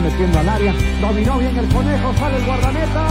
metiendo al área, dominó bien el conejo, sale el guardameta,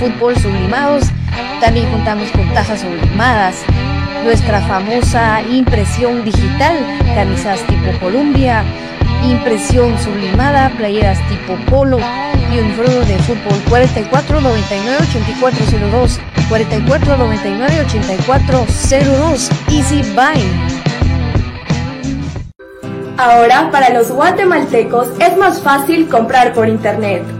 fútbol sublimados, también contamos con tazas sublimadas, nuestra famosa impresión digital, camisas tipo Columbia, impresión sublimada, playeras tipo polo y uniforme de fútbol 44 99 84 02 44 99 84 Easy Buy. Ahora para los guatemaltecos es más fácil comprar por internet.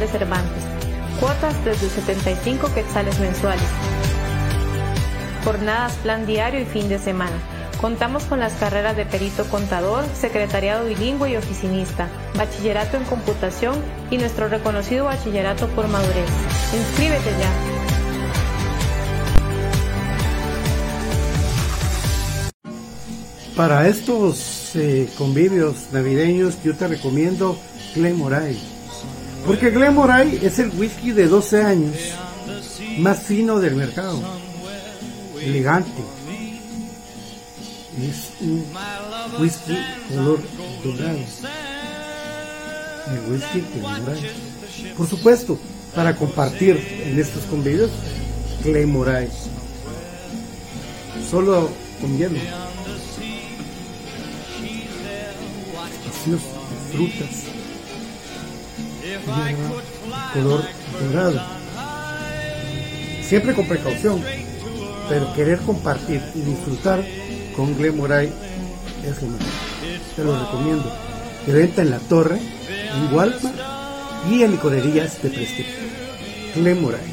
De Cervantes. Cuotas desde 75 quetzales mensuales. Jornadas, plan diario y fin de semana. Contamos con las carreras de perito contador, secretariado bilingüe y oficinista, bachillerato en computación y nuestro reconocido bachillerato por madurez. Inscríbete ya. Para estos eh, convivios navideños yo te recomiendo Glen Moray porque Glenmoray es el whisky de 12 años más fino del mercado. Elegante. Es un whisky color dorado. El whisky Glenmoray. Por supuesto, para compartir en estos convivios, Glenmoray. Solo con hielo. frutas, color dorado. Siempre con precaución, pero querer compartir y disfrutar con Glemoray es lo mejor. Te lo recomiendo. De venta en la torre, en Walmart y en licorerías de prestigio. Glemoray.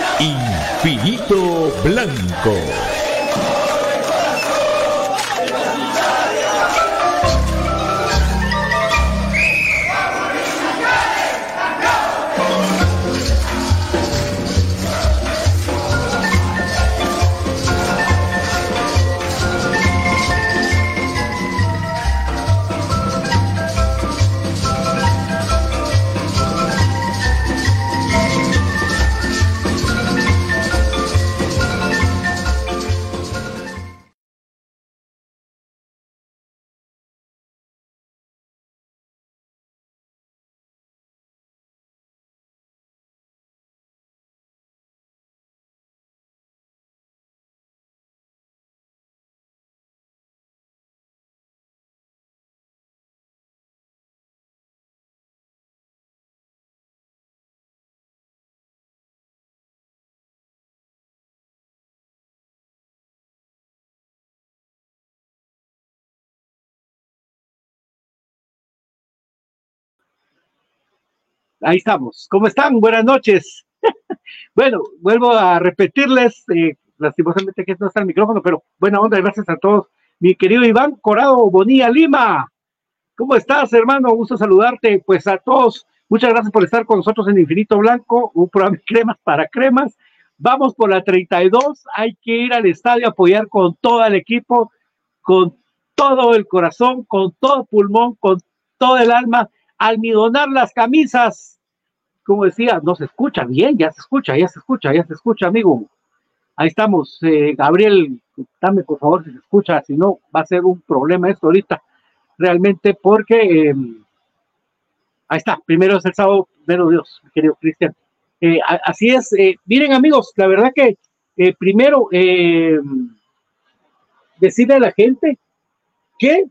Infinito Blanco. Ahí estamos. ¿Cómo están? Buenas noches. bueno, vuelvo a repetirles, eh, lastimosamente que no está el micrófono, pero buena onda, gracias a todos. Mi querido Iván Corado Bonilla Lima, ¿cómo estás, hermano? Gusto saludarte. Pues a todos, muchas gracias por estar con nosotros en Infinito Blanco, un programa de cremas para cremas. Vamos por la 32, hay que ir al estadio a apoyar con todo el equipo, con todo el corazón, con todo pulmón, con todo el alma almidonar las camisas. Como decía, no se escucha bien, ya se escucha, ya se escucha, ya se escucha, amigo. Ahí estamos. Eh, Gabriel, dame por favor si se escucha, si no, va a ser un problema esto ahorita, realmente, porque eh, ahí está, primero es el sábado, primero Dios, querido Cristian. Eh, así es, eh, miren amigos, la verdad que eh, primero eh, decirle a la gente que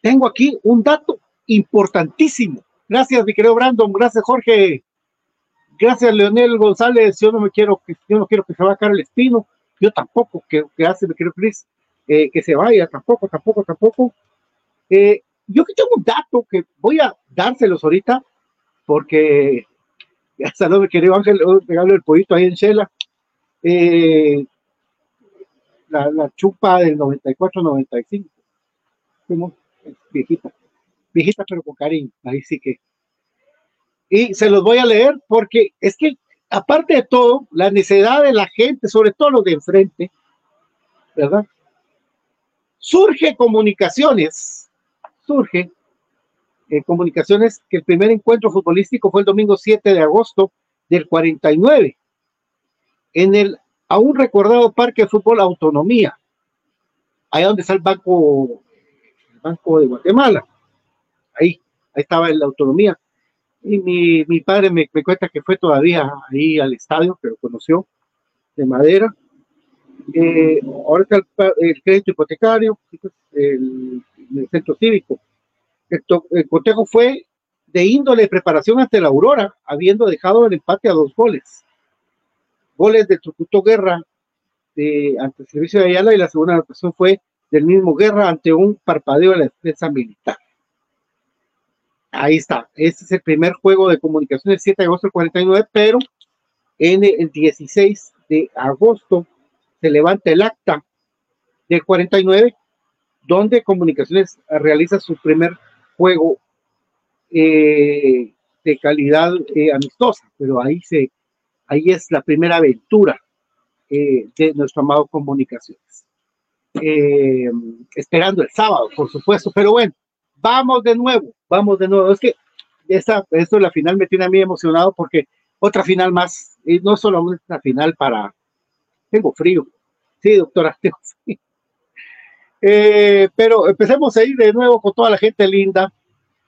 tengo aquí un dato importantísimo. Gracias, mi querido Brandon. Gracias, Jorge. Gracias, Leonel González. Yo no me quiero que, yo no quiero que se vaya el espino. Yo tampoco, que, hace, mi querido Chris, eh, que se vaya, tampoco, tampoco, tampoco. Eh, yo que tengo un dato que voy a dárselos ahorita, porque hasta no mi querido Ángel, regalo el pollito ahí en Shela. Eh, la, la chupa del 94-95. Viejita viejita pero con cariño, ahí sí que. Y se los voy a leer porque es que, aparte de todo, la necesidad de la gente, sobre todo los de enfrente, ¿verdad? Surge comunicaciones, surge eh, comunicaciones que el primer encuentro futbolístico fue el domingo 7 de agosto del 49 en el a un recordado parque de fútbol Autonomía, allá donde está el banco, el banco de Guatemala. Ahí, ahí estaba la autonomía. Y mi, mi padre me, me, cuenta que fue todavía ahí al estadio, que lo conoció, de madera. Eh, ahora está el, el, crédito hipotecario, el, el centro cívico. El, el, cotejo fue de índole de preparación ante la Aurora, habiendo dejado el empate a dos goles. Goles de Tucuto Guerra de, ante el servicio de Ayala y la segunda anotación fue del mismo Guerra ante un parpadeo de la defensa militar. Ahí está, este es el primer juego de comunicación del 7 de agosto del 49, pero en el 16 de agosto se levanta el acta del 49, donde Comunicaciones realiza su primer juego eh, de calidad eh, amistosa, pero ahí se, ahí es la primera aventura eh, de nuestro amado Comunicaciones. Esperando el sábado, por supuesto, pero bueno, vamos de nuevo, vamos de nuevo. Es que esta, esto la final me tiene a mí emocionado porque otra final más, y no solo una final para, tengo frío, sí, doctora, tengo. Eh, pero empecemos a ir de nuevo con toda la gente linda.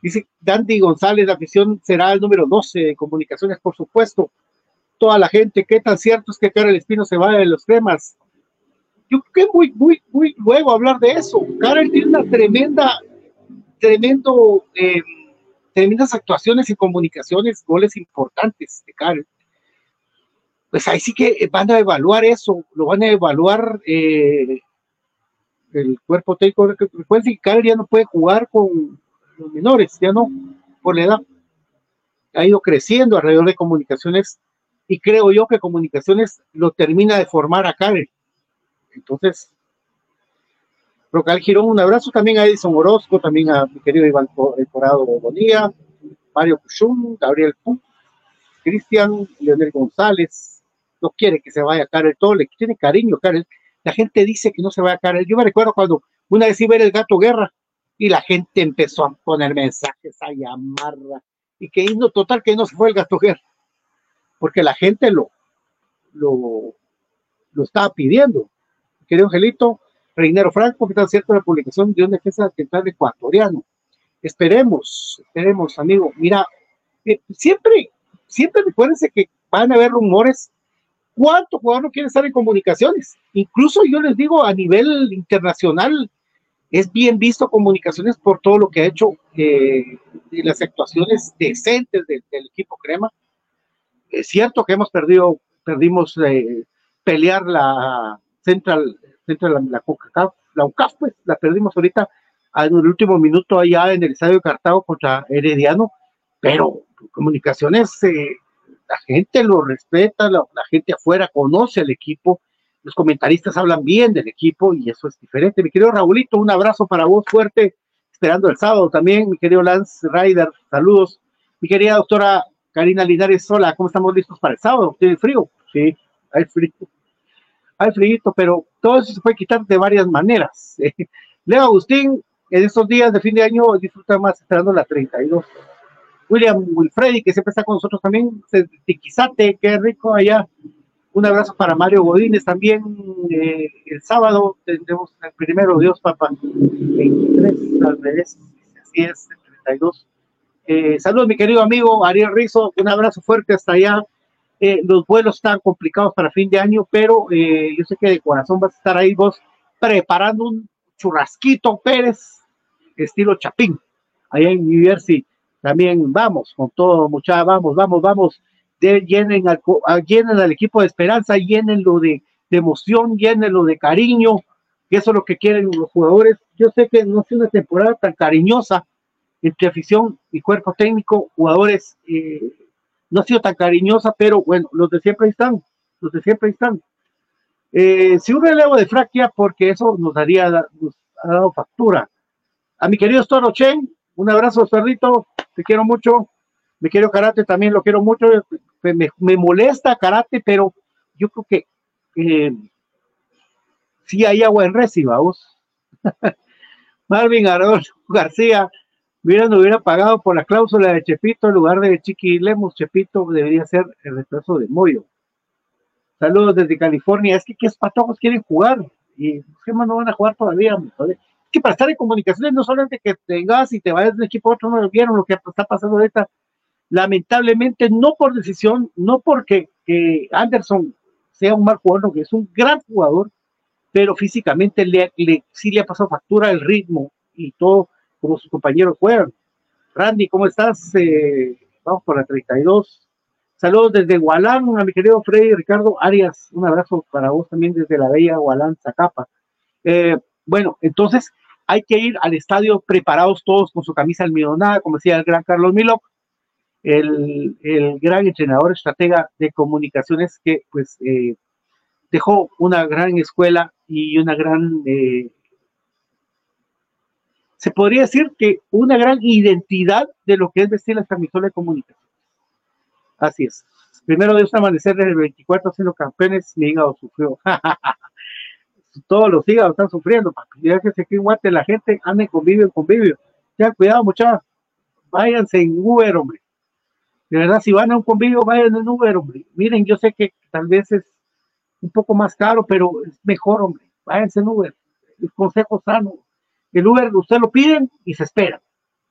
Dice Dandy González, la afición será el número 12 de comunicaciones, por supuesto. Toda la gente, ¿qué tan cierto es que Karel Espino se va de los cremas? Yo creo que muy, muy, muy luego hablar de eso. Karel tiene una tremenda, tremendo, eh, tremendas actuaciones y comunicaciones, goles importantes de Karel. Pues ahí sí que van a evaluar eso, lo van a evaluar eh, el cuerpo técnico. Recuerden que Karel ya no puede jugar con los menores, ya no, por la edad. Ha ido creciendo alrededor de comunicaciones y creo yo que comunicaciones lo termina de formar a Karel. Entonces, Rocal Girón, un abrazo también a Edison Orozco, también a mi querido Iván Corado Bonilla, Mario Cuchum, Gabriel Pum, Cristian, Leonel González, no quiere que se vaya Karel, todo le tiene cariño Karel. La gente dice que no se vaya Karel. Yo me recuerdo cuando una vez iba a ver el gato guerra, y la gente empezó a poner mensajes, a llamarla, y que no, total que no se fue el gato guerra, porque la gente lo, lo, lo estaba pidiendo. Querido Angelito, Reinero Franco, que está cierto la publicación de un defensa central ecuatoriano. Esperemos, esperemos, amigo. Mira, eh, siempre, siempre recuérdense que van a haber rumores. ¿Cuánto jugador no quiere estar en comunicaciones? Incluso yo les digo a nivel internacional, es bien visto comunicaciones por todo lo que ha hecho eh, y las actuaciones decentes del, del, equipo Crema. Es cierto que hemos perdido, perdimos eh, pelear la Central, Central la, la, CONCACAF, la UCAF, pues la perdimos ahorita en el último minuto allá en el estadio de Cartago contra Herediano, pero comunicaciones, eh, la gente lo respeta, la, la gente afuera conoce al equipo, los comentaristas hablan bien del equipo y eso es diferente. Mi querido Raulito, un abrazo para vos fuerte, esperando el sábado también. Mi querido Lance Ryder, saludos. Mi querida doctora Karina Linares, hola, ¿cómo estamos listos para el sábado? ¿Tiene frío? Sí, hay frío. Hay frío, pero todo eso se puede quitar de varias maneras. Leo Agustín, en estos días de fin de año disfruta más esperando la 32. William Wilfredi, que siempre está con nosotros también, Tiquizate, qué rico allá un abrazo para Mario Godínez también. Eh, el sábado tendremos el primero, Dios Papá, 23 al revés, así es, 32. Eh, saludos, mi querido amigo Ariel Rizo, un abrazo fuerte hasta allá. Eh, los vuelos están complicados para fin de año, pero eh, yo sé que de corazón vas a estar ahí vos preparando un churrasquito Pérez, estilo Chapín, allá en New Jersey. También vamos con todo, muchachos, vamos, vamos, vamos llenen, al, llenen al equipo de esperanza, llenenlo de, de emoción, llenenlo de cariño, que eso es lo que quieren los jugadores. Yo sé que no es una temporada tan cariñosa entre afición y cuerpo técnico, jugadores, eh, no ha sido tan cariñosa, pero bueno, los de siempre están, los de siempre están. Eh, si un relevo de fraquia, porque eso nos daría, ha dado factura. A mi querido Storo Chen, un abrazo, perrito, te quiero mucho. Mi querido Karate también lo quiero mucho, me, me molesta Karate, pero yo creo que eh, sí hay agua en Reci, vamos. Marvin Arón García, mira, no hubiera pagado por la cláusula de Chepito en lugar de Chiqui Lemos, Chepito debería ser el retraso de Moyo. Saludos desde California. Es que qué patojos quieren jugar y qué más no van a jugar todavía. Es que para estar en comunicaciones no solamente que tengas y te vayas de un equipo a otro, no vieron lo que está pasando ahorita. Lamentablemente, no por decisión, no porque que Anderson sea un mal jugador, que es un gran jugador, pero físicamente le, le, sí le ha pasado factura el ritmo y todo como sus compañeros juegan. Randy, ¿cómo estás? Eh, vamos por la 32. Saludos desde Gualán, a mi querido Freddy Ricardo Arias. Un abrazo para vos también desde la bella Gualán, Zacapa. Eh, bueno, entonces hay que ir al estadio preparados todos con su camisa almidonada, como decía el gran Carlos Milok, el, el gran entrenador estratega de comunicaciones que pues eh, dejó una gran escuela y una gran, eh, se podría decir que una gran identidad de lo que es vestir la camisola de comunicación. Así es. Primero un amanecer del 24 siendo campeones, mi hígado sufrió. Todos los hígados están sufriendo, papi. Ya que aquí en la gente anda en convivio, en convivio. Ya, cuidado, muchachos. Váyanse en Uber, hombre. De verdad, si van a un convivio, vayan en Uber, hombre. Miren, yo sé que tal vez es un poco más caro, pero es mejor, hombre. Váyanse en Uber. El consejo sano. El Uber, usted lo piden y se esperan.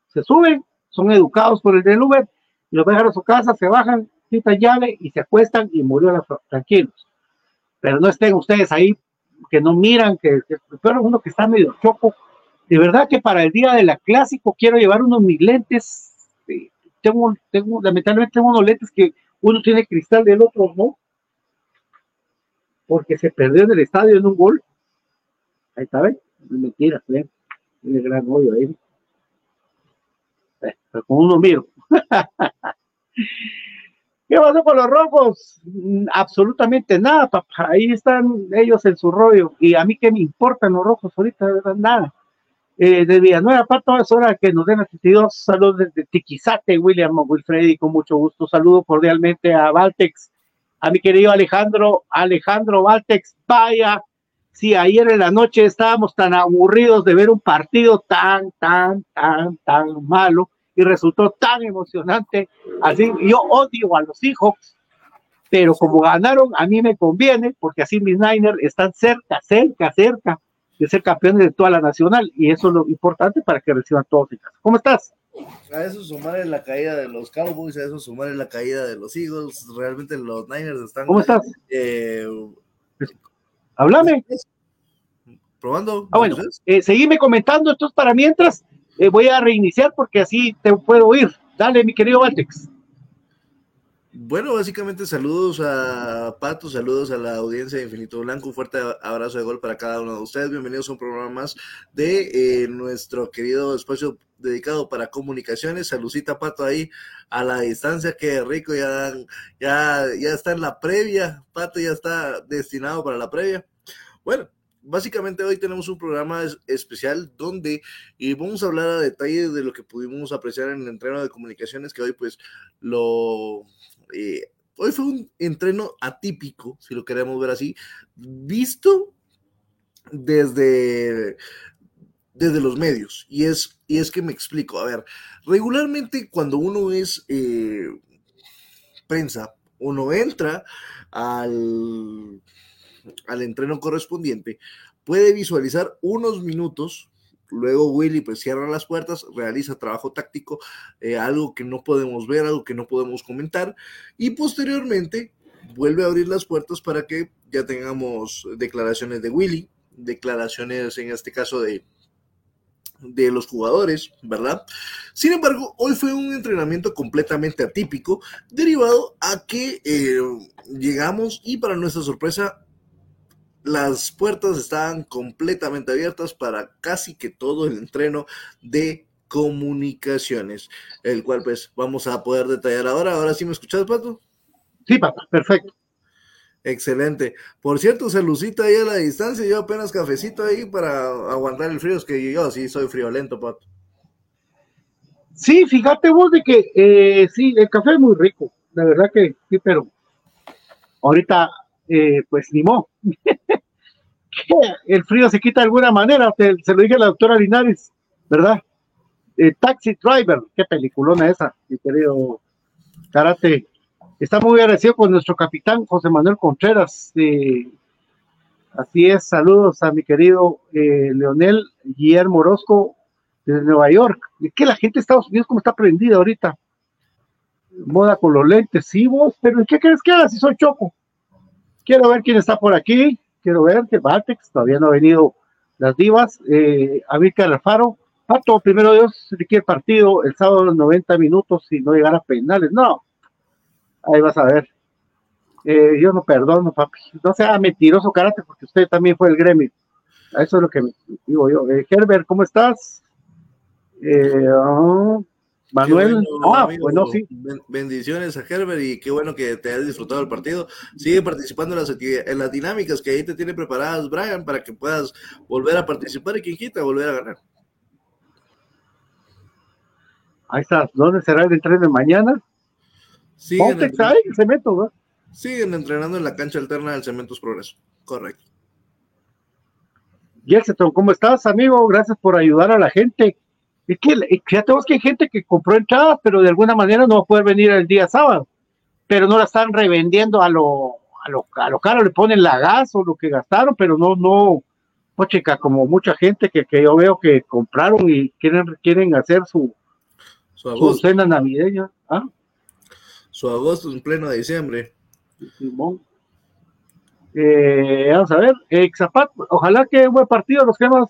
Se suben, son educados por el del Uber, y lo dejan a su casa, se bajan, quitan llave y se acuestan y murieron tranquilos. Pero no estén ustedes ahí que no miran, que, que pero uno que está medio choco. De verdad que para el día de la clásico quiero llevar unos mis lentes. Tengo, tengo, lamentablemente tengo unos lentes que uno tiene cristal del otro no. Porque se perdió en el estadio en un gol. Ahí está, ¿ven? Mentira, ¿ven? Tiene gran hoyo ahí. Eh, Pero con uno miro. ¿Qué pasó con los rojos? Mm, Absolutamente nada, papá. Ahí están ellos en su rollo. Y a mí qué me importan los rojos ahorita, nada. Eh, de Villanueva, Pato, es hora que nos den a 62. Saludos desde Tiquizate, William Wilfredi, con mucho gusto. Saludo cordialmente a Valtex, a mi querido Alejandro, Alejandro Valtex. Vaya, si ayer en la noche estábamos tan aburridos de ver un partido tan, tan, tan, tan malo y resultó tan emocionante. Así, yo odio a los Seahawks, pero como ganaron, a mí me conviene, porque así mis Niners están cerca, cerca, cerca de ser campeones de toda la nacional, y eso es lo importante para que reciban todos en casa. ¿Cómo estás? A eso sumarle la caída de los Cowboys, a eso sumarle la caída de los Eagles, realmente los Niners están... ¿Cómo estás? eh, Háblame. probando. Ah, bueno, eh, seguime comentando, entonces para mientras eh, voy a reiniciar porque así te puedo oír. Dale, mi querido Valtex. Bueno, básicamente saludos a Pato, saludos a la audiencia de Infinito Blanco, un fuerte abrazo de gol para cada uno de ustedes. Bienvenidos a un programa más de eh, nuestro querido espacio dedicado para comunicaciones. Saludcita Pato ahí a la distancia, qué rico, ya, ya, ya está en la previa, Pato ya está destinado para la previa. Bueno, básicamente hoy tenemos un programa es- especial donde eh, vamos a hablar a detalle de lo que pudimos apreciar en el entreno de comunicaciones, que hoy pues lo... eh, hoy fue un entreno atípico, si lo queremos ver así, visto desde, desde los medios. Y es, y es que me explico. A ver, regularmente cuando uno es eh, prensa, uno entra al, al entreno correspondiente, puede visualizar unos minutos. Luego Willy pues cierra las puertas, realiza trabajo táctico, eh, algo que no podemos ver, algo que no podemos comentar, y posteriormente vuelve a abrir las puertas para que ya tengamos declaraciones de Willy, declaraciones en este caso de, de los jugadores, ¿verdad? Sin embargo, hoy fue un entrenamiento completamente atípico, derivado a que eh, llegamos y para nuestra sorpresa, las puertas estaban completamente abiertas para casi que todo el entreno de comunicaciones, el cual pues vamos a poder detallar ahora. Ahora sí me escuchas, Pato. Sí, papá, perfecto. Excelente. Por cierto, se lucita ahí a la distancia, yo apenas cafecito ahí para aguantar el frío, es que yo sí soy friolento, Pato. Sí, fíjate vos de que eh, sí, el café es muy rico, la verdad que sí, pero ahorita eh, pues ni modo. el frío se quita de alguna manera, se lo dije a la doctora Linares, ¿verdad? Eh, Taxi Driver, qué peliculona esa, mi querido Karate Está muy agradecido con nuestro capitán José Manuel Contreras. eh, así es, saludos a mi querido eh, Leonel Guillermo Orozco desde Nueva York. Es que la gente de Estados Unidos como está prendida ahorita. Moda con los lentes, sí vos, pero ¿en qué crees que haga si soy choco? Quiero ver quién está por aquí, quiero ver que Valtex, todavía no ha venido las divas, eh, Amílcar Alfaro, Pato, primero Dios, requiere partido el sábado los 90 minutos y no llegar a penales, no, ahí vas a ver. Eh, yo no perdono, papi, no sea mentiroso karate porque usted también fue el gremio. Eso es lo que digo yo. Eh, Herbert, ¿cómo estás? Eh, ah, Manuel, bueno, ah, amigo. bueno, sí. Ben- Bendiciones a Herbert y qué bueno que te hayas disfrutado del partido. Sigue participando en las, en las dinámicas que ahí te tiene preparadas, Brian, para que puedas volver a participar y quien quita volver a ganar. Ahí está, ¿dónde será el tren de mañana? Siguen, Pontex entren- ahí, el cemento, ¿no? siguen entrenando en la cancha alterna del Cementos Progreso. Correcto. Gelseton, ¿cómo estás, amigo? Gracias por ayudar a la gente. Es que ya tenemos que hay gente que compró entradas, pero de alguna manera no va a poder venir el día sábado. Pero no la están revendiendo a lo, a lo, a lo caro, le ponen la gas o lo que gastaron, pero no, no, no, chica, como mucha gente que, que yo veo que compraron y quieren, quieren hacer su, Su cena navideña. ¿Ah? su agosto en pleno diciembre. Simón. Eh, vamos a ver, eh, Xapat, ojalá que un buen partido, los cremas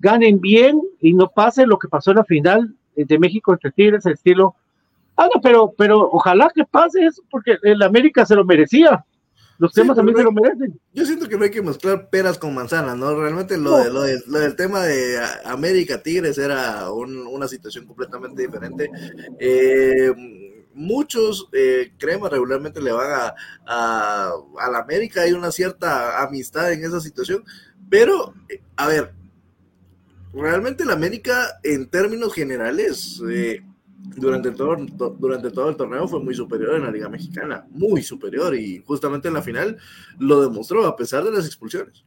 ganen bien y no pase lo que pasó en la final eh, de México entre Tigres, el estilo. Ah, no, pero, pero ojalá que pase eso, porque el América se lo merecía. Los Sí, pero también se lo merecen. Yo siento que no hay que mezclar peras con manzanas, ¿no? Realmente lo, No. de- lo, de- lo del tema de a- América Tigres era un- una situación completamente diferente. Eh, muchos eh, cremas regularmente le van a, a, a la América, hay una cierta amistad en esa situación, pero, eh, a ver, realmente la América en términos generales... eh, durante todo, to- durante todo el torneo fue muy superior en la Liga Mexicana, muy superior y justamente en la final lo demostró a pesar de las expulsiones.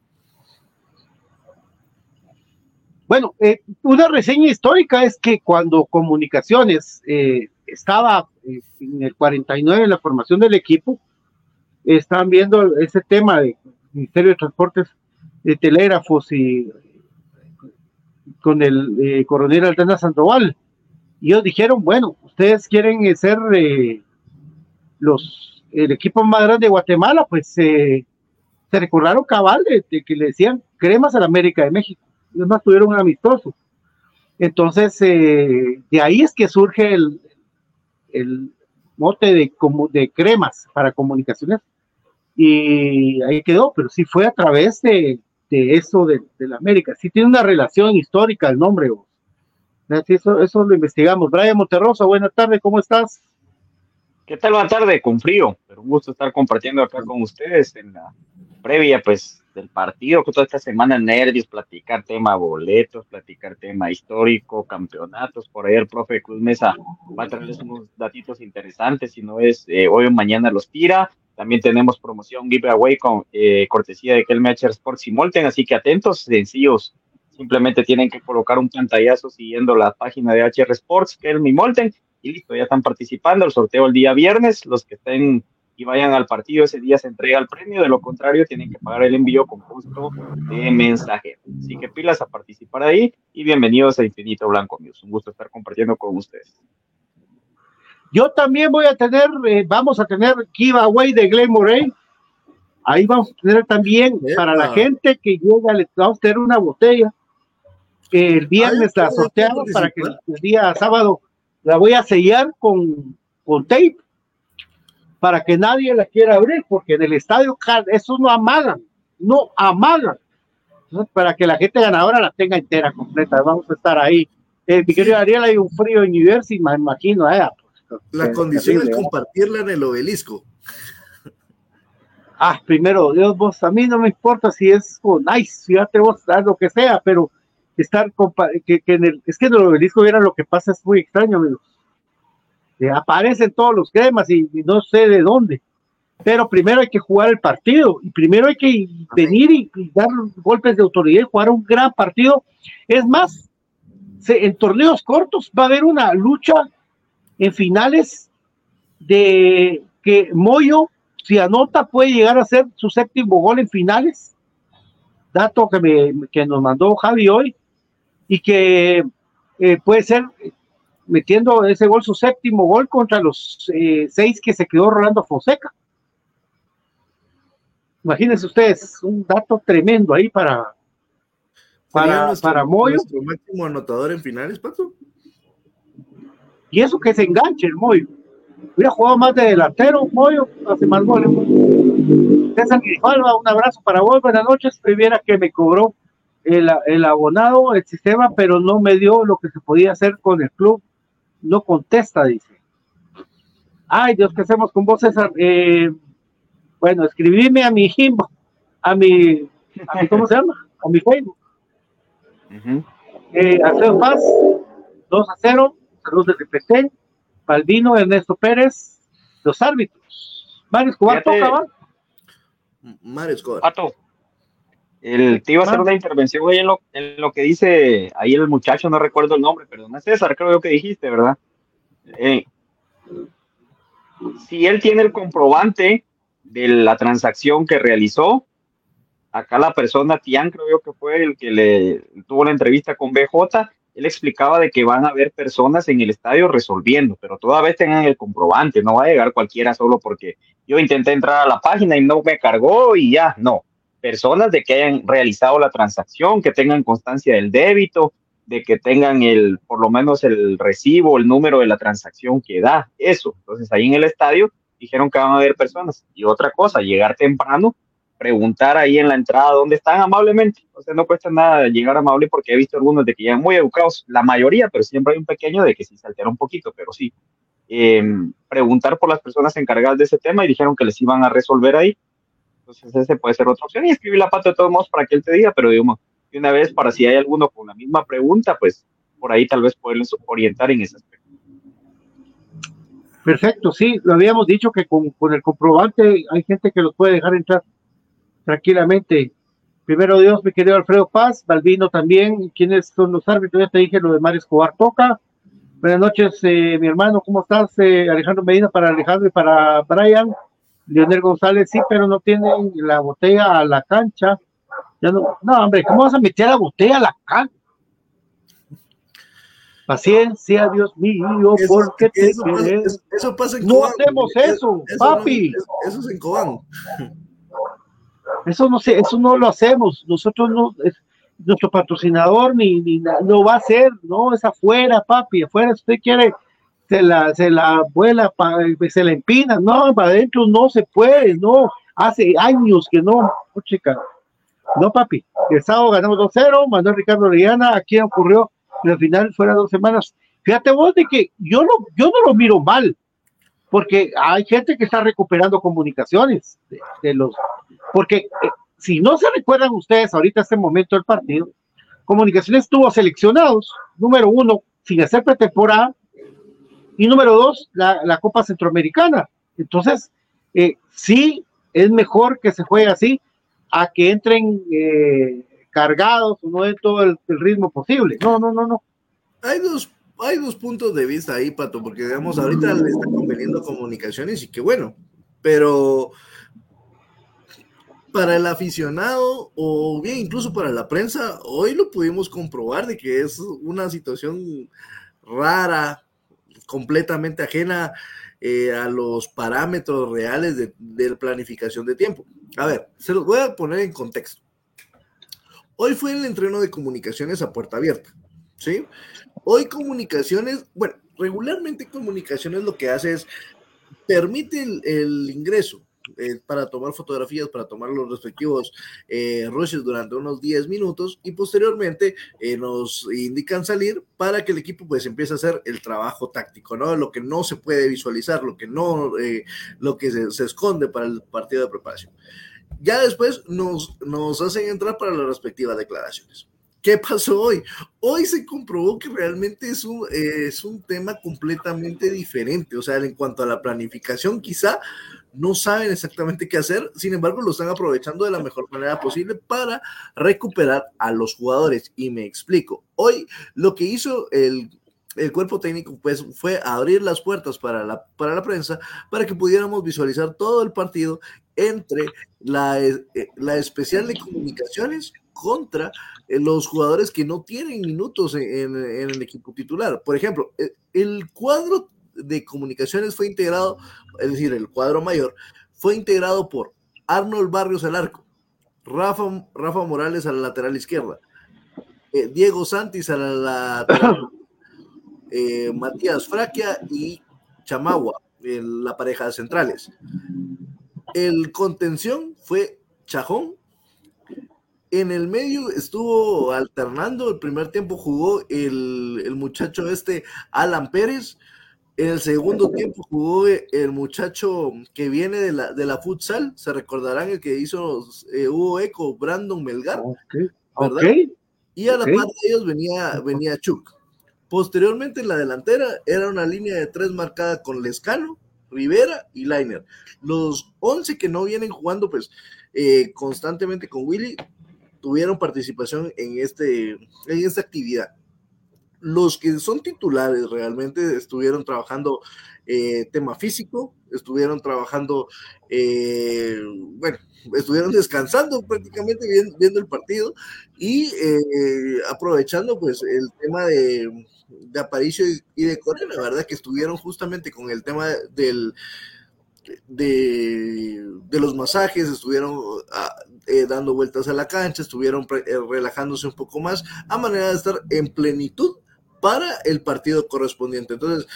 Bueno, eh, una reseña histórica es que cuando Comunicaciones eh, estaba eh, en el 49 en la formación del equipo, estaban viendo ese tema de Ministerio de Transportes, de telégrafos y con el eh, coronel Aldana Sandoval. Y ellos dijeron, bueno, ustedes quieren eh, ser eh, los el equipo más grande de Guatemala, pues eh, se recordaron cabal de, de que le decían cremas a la América de México. Y además tuvieron un amistoso. Entonces, eh, de ahí es que surge el, el mote de, como de cremas para comunicaciones. Y ahí quedó, pero sí fue a través de, de eso de, de la América. Sí tiene una relación histórica el nombre. vos. Sí, Eso, eso lo investigamos. Brian Monterrosa, buenas tardes, ¿cómo estás? ¿Qué tal? Buenas tardes, con frío, pero un gusto estar compartiendo acá con ustedes en la previa, pues, del partido, que toda esta semana nervios, platicar tema boletos, platicar tema histórico, campeonatos, por ahí el profe Cruz Mesa va a traerles unos datitos interesantes, si no es eh, hoy o mañana los tira, también tenemos promoción giveaway con eh, cortesía de Kelmecher Sports y Molten, así que atentos, sencillos, simplemente tienen que colocar un pantallazo siguiendo la página de HR Sports, Kelm y Molten, y listo, ya están participando. El sorteo el día viernes. Los que estén y vayan al partido ese día se entrega el premio. De lo contrario, tienen que pagar el envío con costo de mensaje. Así que pilas a participar ahí y bienvenidos a Infinito Blanco News. Un gusto estar compartiendo con ustedes. Yo también voy a tener, eh, vamos a tener giveaway de Glen Moray. Ahí vamos a tener también Epa. para la gente que llega, le vamos a tener una botella. que El viernes Ay, la sorteamos para que el, día sábado la voy a sellar con, con tape para que nadie la quiera abrir, porque en el estadio eso no amagan, no amagan. Entonces, para que la gente ganadora la tenga entera, completa, vamos a estar ahí. Eh, mi querido Ariel, hay un frío en New Jersey, me imagino. eh, La condición terrible, es compartirla en el obelisco. Ah, primero, Dios, vos, a mí no me importa si es con nice, fíjate vos, haz lo que sea, pero estar, que, que en el, es que en el obelisco vieran lo que pasa, es muy extraño, amigos. Eh, aparecen todos los cremas y, y no sé de dónde. Pero primero hay que jugar el partido y primero hay que venir y, y dar golpes de autoridad y jugar un gran partido. Es más, se- en torneos cortos va a haber una lucha en finales de que Moyo, si anota, puede llegar a ser su séptimo gol en finales. Dato que, me, que nos mandó Javi hoy. Y que eh, puede ser metiendo ese gol, su séptimo gol contra los eh, seis que se quedó Rolando Fonseca. Imagínense ustedes, un dato tremendo ahí para, para, nuestro- para Moyo. Nuestro máximo anotador en finales, Pato. Y eso que se enganche el Moyo. Hubiera jugado más de delantero, Moyo, hace más goles. César Grijalva, un abrazo para vos, buenas noches. Viera que me cobró el, el abonado, el sistema, pero no me dio lo que se podía hacer con el club. No contesta, dice. Ay, Dios, ¿qué hacemos con vos, César? Eh, bueno, escribime a mi Jimbo, a mi, a mi, ¿cómo se llama? A mi Facebook. Eh, Alfredo Paz, 2 a 0, saludos desde Petén, Balbino, Ernesto Pérez, los árbitros. Mario Escobar toca, ¿va? Mario Escobar. Pato, el, te iba a hacer una intervención ahí en lo, en lo que dice ahí el muchacho, no recuerdo el nombre, pero no es César, creo yo que dijiste, ¿verdad? Eh, si él tiene el comprobante de la transacción que realizó, acá la persona, Tian, creo yo que fue el que le tuvo la entrevista con BJ, él explicaba de que van a haber personas en el estadio resolviendo, pero toda vez tengan el comprobante, no va a llegar cualquiera solo porque yo intenté entrar a la página y no me cargó y ya, no. Personas de que hayan realizado la transacción, que tengan constancia del débito, de que tengan el, por lo menos el recibo, el número de la transacción que da, eso. Entonces ahí en el estadio dijeron que van a haber personas. Y otra cosa, llegar temprano, preguntar ahí en la entrada dónde están amablemente. O sea, no cuesta nada llegar amable porque he visto algunos de que llegan muy educados, la mayoría, pero siempre hay un pequeño de que sí se altera un poquito, pero sí. Eh, preguntar por las personas encargadas de ese tema y dijeron que les iban a resolver ahí. Entonces, ese puede ser otra opción. Y escribir la pata de todos modos para que él te diga, pero digamos, de una vez, para si hay alguno con la misma pregunta, pues por ahí tal vez poderles orientar en ese aspecto. Perfecto, sí, lo habíamos dicho que con el comprobante hay gente que los puede dejar entrar tranquilamente. Primero Dios, mi querido Alfredo Paz, Balbino también, ¿quiénes son los árbitros? Ya te dije lo de Mario Escobar Toca. Buenas noches, eh, mi hermano, ¿cómo estás? Eh, Alejandro Medina para Alejandro y para Brian. Leonel González, sí, pero no tienen la botella a la cancha. Ya no, no, hombre, ¿cómo vas a meter la botella a la cancha? Paciencia, Dios mío, Eso- porque te eso eso- eso pasa en No Cobán. hacemos eso, papi. eso es en Cobán. Eso no sé, eso no lo hacemos. Nosotros no, es, nuestro patrocinador ni, ni no va a ser, no, es afuera, papi, afuera si usted quiere, se la, se la vuela, pa- se la empina, no, para adentro no se puede, no, hace años que no, no, chica, no, papi, el sábado ganamos 2-0, Manuel Ricardo Orellana, aquí ocurrió en el final, fuera dos semanas, fíjate vos de que yo no, yo no lo miro mal, porque hay gente que está recuperando comunicaciones de, los, porque eh, si no se recuerdan ustedes ahorita este momento del partido, Comunicaciones tuvo seleccionados, número uno, sin hacer pretemporada, y número dos, la, la Copa Centroamericana. Entonces, eh, sí es mejor que se juegue así a que entren eh, cargados no de todo el, el ritmo posible. No, no, no, no. Hay dos, hay dos puntos de vista ahí, Pato, porque digamos, ahorita le está conveniendo comunicaciones y qué bueno, pero para el aficionado o bien incluso para la prensa, hoy lo pudimos comprobar de que es una situación rara, completamente ajena eh, a los parámetros reales de, de planificación de tiempo. A ver, se los voy a poner en contexto. Hoy fue el entreno de comunicaciones a puerta abierta, ¿sí? Hoy comunicaciones, bueno, regularmente comunicaciones lo que hace es permite el, ingreso eh, para tomar fotografías, para tomar los respectivos eh, durante unos 10 minutos y posteriormente eh, nos indican salir para que el equipo pues empiece a hacer el trabajo táctico, ¿no? Lo que no se puede visualizar, lo que no, eh, lo que se, se, esconde para el partido de preparación. Ya después nos, nos hacen entrar para las respectivas declaraciones. ¿Qué pasó hoy? Hoy se comprobó que realmente es un, eh, es un tema completamente diferente. O sea, en cuanto a la planificación, quizá no saben exactamente qué hacer, sin embargo, lo están aprovechando de la mejor manera posible para recuperar a los jugadores. Y me explico. Hoy lo que hizo el, el cuerpo técnico pues fue abrir las puertas para la, para la prensa para que pudiéramos visualizar todo el partido entre la, eh, la especial de comunicaciones contra eh, los jugadores que no tienen minutos en, el equipo titular. Por ejemplo, eh, el cuadro de comunicaciones fue integrado, es decir, el cuadro mayor, fue integrado por Arnold Barrios al arco, Rafa, Rafa Morales a la lateral izquierda, eh, Diego Santis a la lateral, Matías Fraquia y Chamagua, en la pareja de centrales. El contención fue Chajón. En el medio estuvo alternando, el primer tiempo jugó el, el muchacho este Alan Pérez, en el segundo tiempo jugó el muchacho que viene de la, de la futsal, se recordarán el que hizo eh, hubo eco, Brandon Melgar, ¿verdad? Y a la ok. par de ellos venía, venía Chuck. Posteriormente en la delantera era una línea de tres marcada con Lescano, Rivera y Lainer. Los 11 que no vienen jugando pues eh, constantemente con Willy tuvieron participación en, este, en esta actividad los que son titulares realmente estuvieron trabajando eh, tema físico, estuvieron trabajando, eh, bueno, estuvieron descansando prácticamente viendo, el partido y eh, aprovechando pues el tema de, de Aparicio y, de Corena, ¿verdad? Que estuvieron justamente con el tema del de, de los masajes, estuvieron ah, eh, dando vueltas a la cancha, estuvieron eh, relajándose un poco más, a manera de estar en plenitud para el partido correspondiente. Entonces,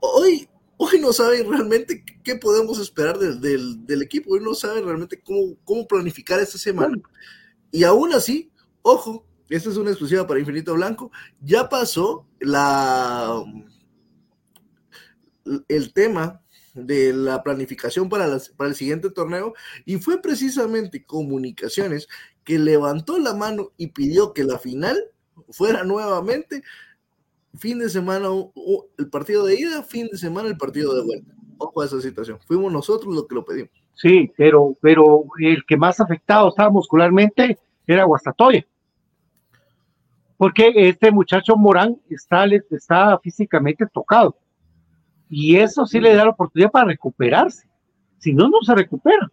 hoy, hoy no saben realmente qué podemos esperar del, del, del equipo, hoy no saben realmente cómo, cómo planificar esta semana. Y aún así, ojo, esta es una exclusiva para Infinito Blanco, ya pasó la el tema de la planificación para, las- para el siguiente torneo y fue precisamente Comunicaciones que levantó la mano y pidió que la final fuera nuevamente fin de semana el partido de ida, fin de semana el partido de vuelta. Ojo a esa situación. Fuimos nosotros los que lo pedimos. Sí, pero, pero el que más afectado estaba muscularmente era Guastatoya. Porque este muchacho Morán está, está físicamente tocado. Y eso sí le da la oportunidad para recuperarse. Si no, no se recupera.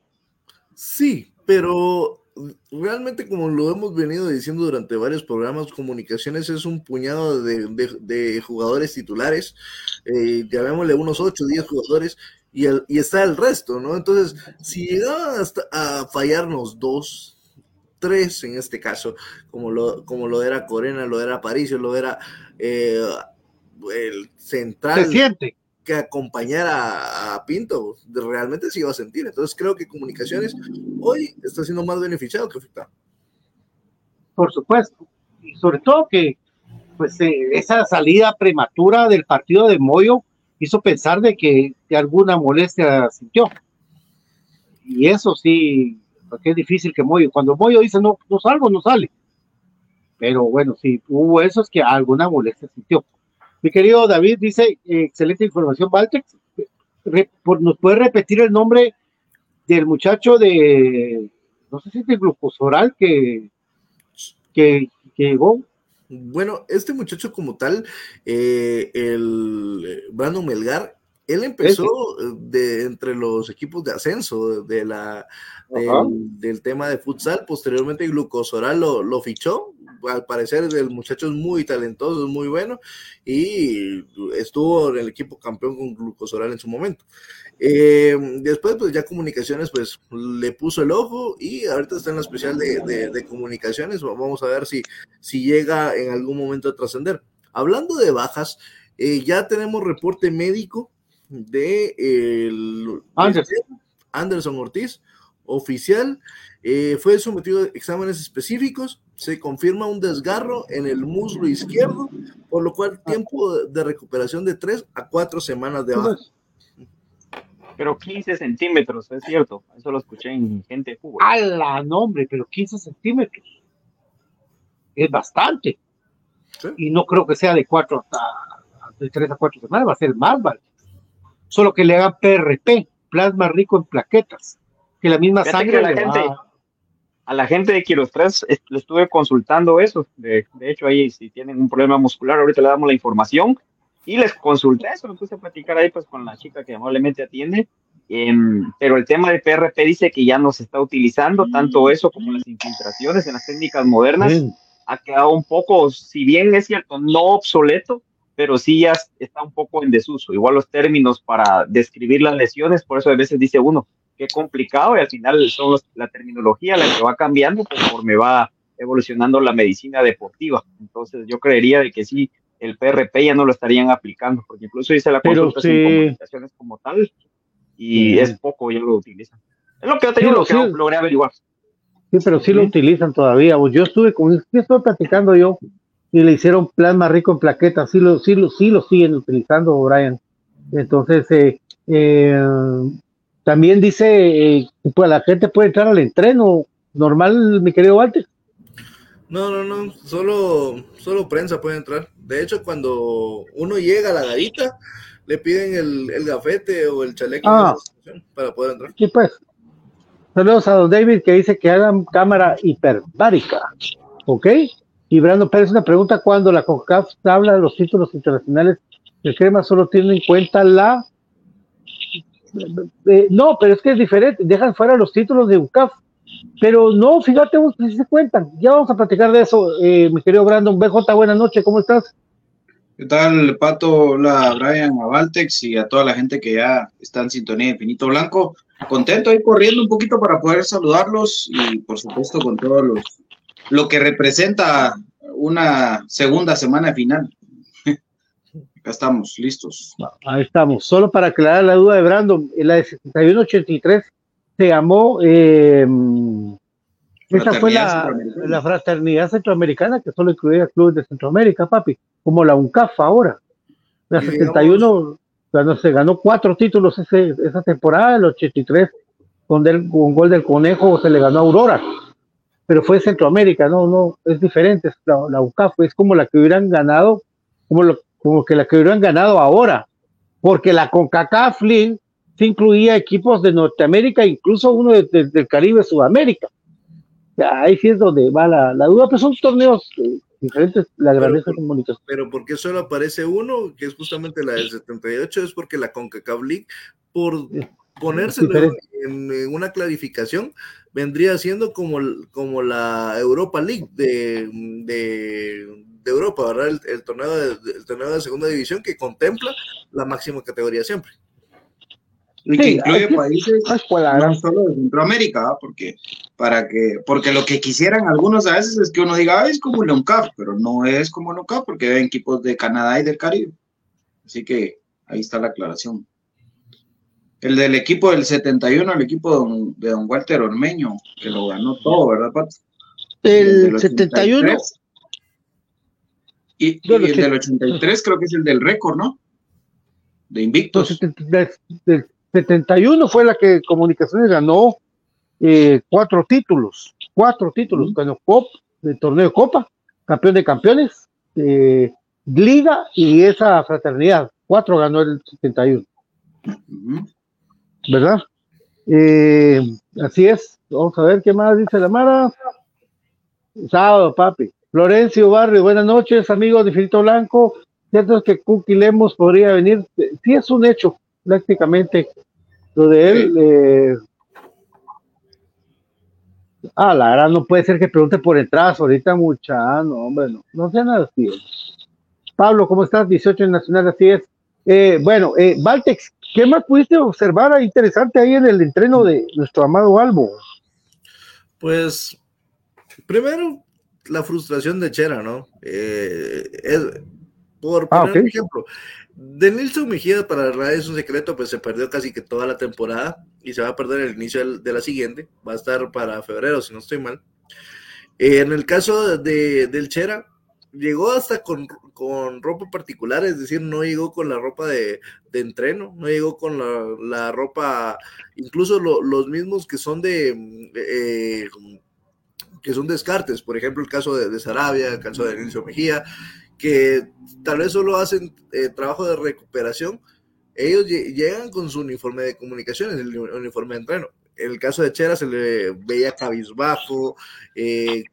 Sí, pero realmente como lo hemos venido diciendo durante varios programas, comunicaciones es un puñado de, de- de jugadores titulares, eh, llamémosle unos 8 o 10 jugadores, y, el- y está el resto, ¿no? Entonces, si llegaban hasta a fallarnos dos, tres en este caso, como lo, como lo era Corena, lo era Paricio, lo era eh, el central Se siente. Que acompañara a Pinto, de- realmente se iba a sentir. Entonces creo que Comunicaciones hoy está siendo más beneficiado que afectado. por supuesto. Y sobre todo que pues eh, esa salida prematura del partido de Moyo hizo pensar de que, que alguna molestia sintió. Y eso sí, porque es difícil que Moyo, cuando Moyo dice no, no salgo, no sale. Pero bueno, sí, hubo eso, es que alguna molestia sintió. Mi querido David dice, excelente información, Valtex. ¿Nos puede repetir el nombre del muchacho de, no sé si es de glucosoral que, que, que llegó? Bueno, este muchacho como tal, eh, el eh, Brandon Melgar, él empezó eh, de entre los equipos de ascenso de la del, tema de futsal, posteriormente Glucosoral lo, lo fichó, al parecer el muchacho es muy talentoso, es muy bueno y estuvo en el equipo campeón con Glucosoral en su momento. Eh, después, pues ya comunicaciones, pues le puso el ojo y ahorita está en la especial de, de- de comunicaciones. Vamos a ver si, si llega en algún momento a trascender. Hablando de bajas, eh, ya tenemos reporte médico de el, Anderson. Anderson Ortiz, oficial. eh, fue sometido a exámenes específicos. Se confirma un desgarro en el muslo izquierdo, por lo cual tiempo de recuperación de 3 a 4 semanas de baja. Pero 15 centímetros, es cierto. Eso lo escuché en gente de fútbol. A la nombre, pero 15 centímetros. Es bastante. Sí. Y no creo que sea de 4 hasta de 3 a 4 semanas, va a ser más, ¿vale? Solo que le hagan PRP, plasma rico en plaquetas, que la misma Fíjate sangre la le va- gente- A la gente de Kilos 3 est- le estuve consultando eso. De, de hecho, ahí si tienen un problema muscular, ahorita le damos la información. Y les consulté eso, me puse a platicar ahí pues con la chica que amablemente atiende, em, pero el tema del PRP dice que ya no se está utilizando, tanto eso como las infiltraciones en las técnicas modernas, Bien. ha quedado un poco, si bien es cierto, no obsoleto, pero sí ya está un poco en desuso. Igual los términos para describir las lesiones, por eso a veces dice uno, qué complicado, y al final son los- la terminología la que va cambiando conforme va evolucionando la medicina deportiva. Entonces yo creería de que sí, el PRP ya no lo estarían aplicando, porque incluso dice la Pero consulta sin sí. comunicaciones como tal, y Sí. es poco, ya lo utilizan. Es lo que yo Sí, lo que logré averiguar. Sí, pero sí lo utilizan todavía. Yo estuve con, sí estoy platicando yo y le hicieron plasma rico en plaquetas. Sí lo, sí lo, sí lo siguen utilizando, Brian. Entonces, eh, eh, también dice, eh, pues la gente puede entrar al entreno normal, mi querido Walter. No, no, no, solo, solo prensa puede entrar. De hecho, cuando uno llega a la garita, le piden el, el gafete o el chaleco Ah. para poder entrar. Sí, pues. Saludos a don David que dice que hagan cámara hiperbárica. ¿Ok? Y Brando Pérez, una pregunta: cuando la CONCACAF habla de los títulos internacionales, el crema solo tiene en cuenta la. Eh, no, pero es que es diferente. Dejan fuera los títulos de UCAF. Pero no, fíjate sí se cuentan. Ya vamos a platicar de eso, eh, mi querido Brandon. BJ, buenas noches, ¿cómo estás? ¿Qué tal, Pato? Hola, Brian, a Valtex y a toda la gente que ya está en sintonía de Infinito Blanco. Contento ahí corriendo un poquito para poder saludarlos y, por supuesto, con todo los, lo que representa una segunda semana final. Acá estamos, listos. Ahí estamos. Solo para aclarar la duda de Brandon, en la de 7183 se llamó. eh, esa fue la, la fraternidad centroamericana que solo incluía clubes de Centroamérica, papi, como la UNCAF ahora. La Y 71 ganó, se ganó cuatro títulos ese- esa temporada, el 83 con, del, con gol del Conejo se le ganó a Aurora, pero fue Centroamérica, no, no, es diferente, la, la UNCAF es como la que hubieran ganado, como, lo, como que la que hubieran ganado ahora, porque la CONCACAF League sí incluía equipos de Norteamérica, incluso uno de- de- del Caribe, Sudamérica. Ahí sí es donde va la, la duda, pero son torneos eh, diferentes, la grandeza de comunicación. Pero ¿por qué solo aparece uno, que es justamente la del 78? Es porque la CONCACAF League, por diferente. en, en una clarificación, vendría siendo como, como la Europa League de, de, de Europa, ¿verdad? El, el torneo de, el torneo de segunda división que contempla la máxima categoría siempre. Y que Sí, incluye países pues, no solo de Centroamérica, ¿ah? porque para que, porque lo que quisieran algunos a veces es que uno diga, "Ah, es como la UNCAF, pero no es como la UNCAF porque hay equipos de Canadá y del Caribe. Así que ahí está la aclaración. El del equipo del 71, el equipo de don, de don Walter Ormeño, que lo ganó todo, ¿verdad, Pato? El del 71, 83. Y, y el del 80. 83 creo que es el del récord, ¿no? De invictos. Del, del 71 fue la que Comunicaciones ganó eh, cuatro títulos, cuatro títulos, ganó Cop, el torneo de Copa, campeón de campeones, eh, Liga y esa fraternidad, cuatro ganó el 71, Ujú. ¿Verdad? Eh, así es, vamos a ver qué más dice la Mara. Sábado, papi. Florencio Barrio, buenas noches, amigos de Infinito Blanco. Cierto es que Cookie Lemos podría venir. Sí, es un hecho, prácticamente. Lo de él. eh, Ah, la verdad, no puede ser que pregunte por entradas ahorita, mucha. ah, No, hombre, no, no sean así. Pablo, ¿cómo estás? 18 en Nacional, así es. Eh, bueno, eh, Valtex, ¿qué más pudiste observar ahí interesante ahí en el entreno de nuestro amado Albo? Pues, primero, la frustración de Chera, ¿no? Eh, es- por Ah, poner un ejemplo, de Nilson Mejía para nadie es un secreto, pues se perdió casi que toda la temporada y se va a perder el inicio de la siguiente, va a estar para febrero, si no estoy mal. Eh, en el caso de, del Chera, llegó hasta con, con ropa particular, es decir, no llegó con la ropa de, de entreno, no llegó con la, la ropa, incluso lo- los mismos que son de, eh, que son descartes, por ejemplo, el caso de, de Sarabia, el caso de Nilson Mejía, que tal vez solo hacen eh, trabajo de recuperación, ellos lle- llegan con su uniforme de comunicaciones, el uni- uniforme de entreno. En el caso de Chera se le veía cabizbajo, eh,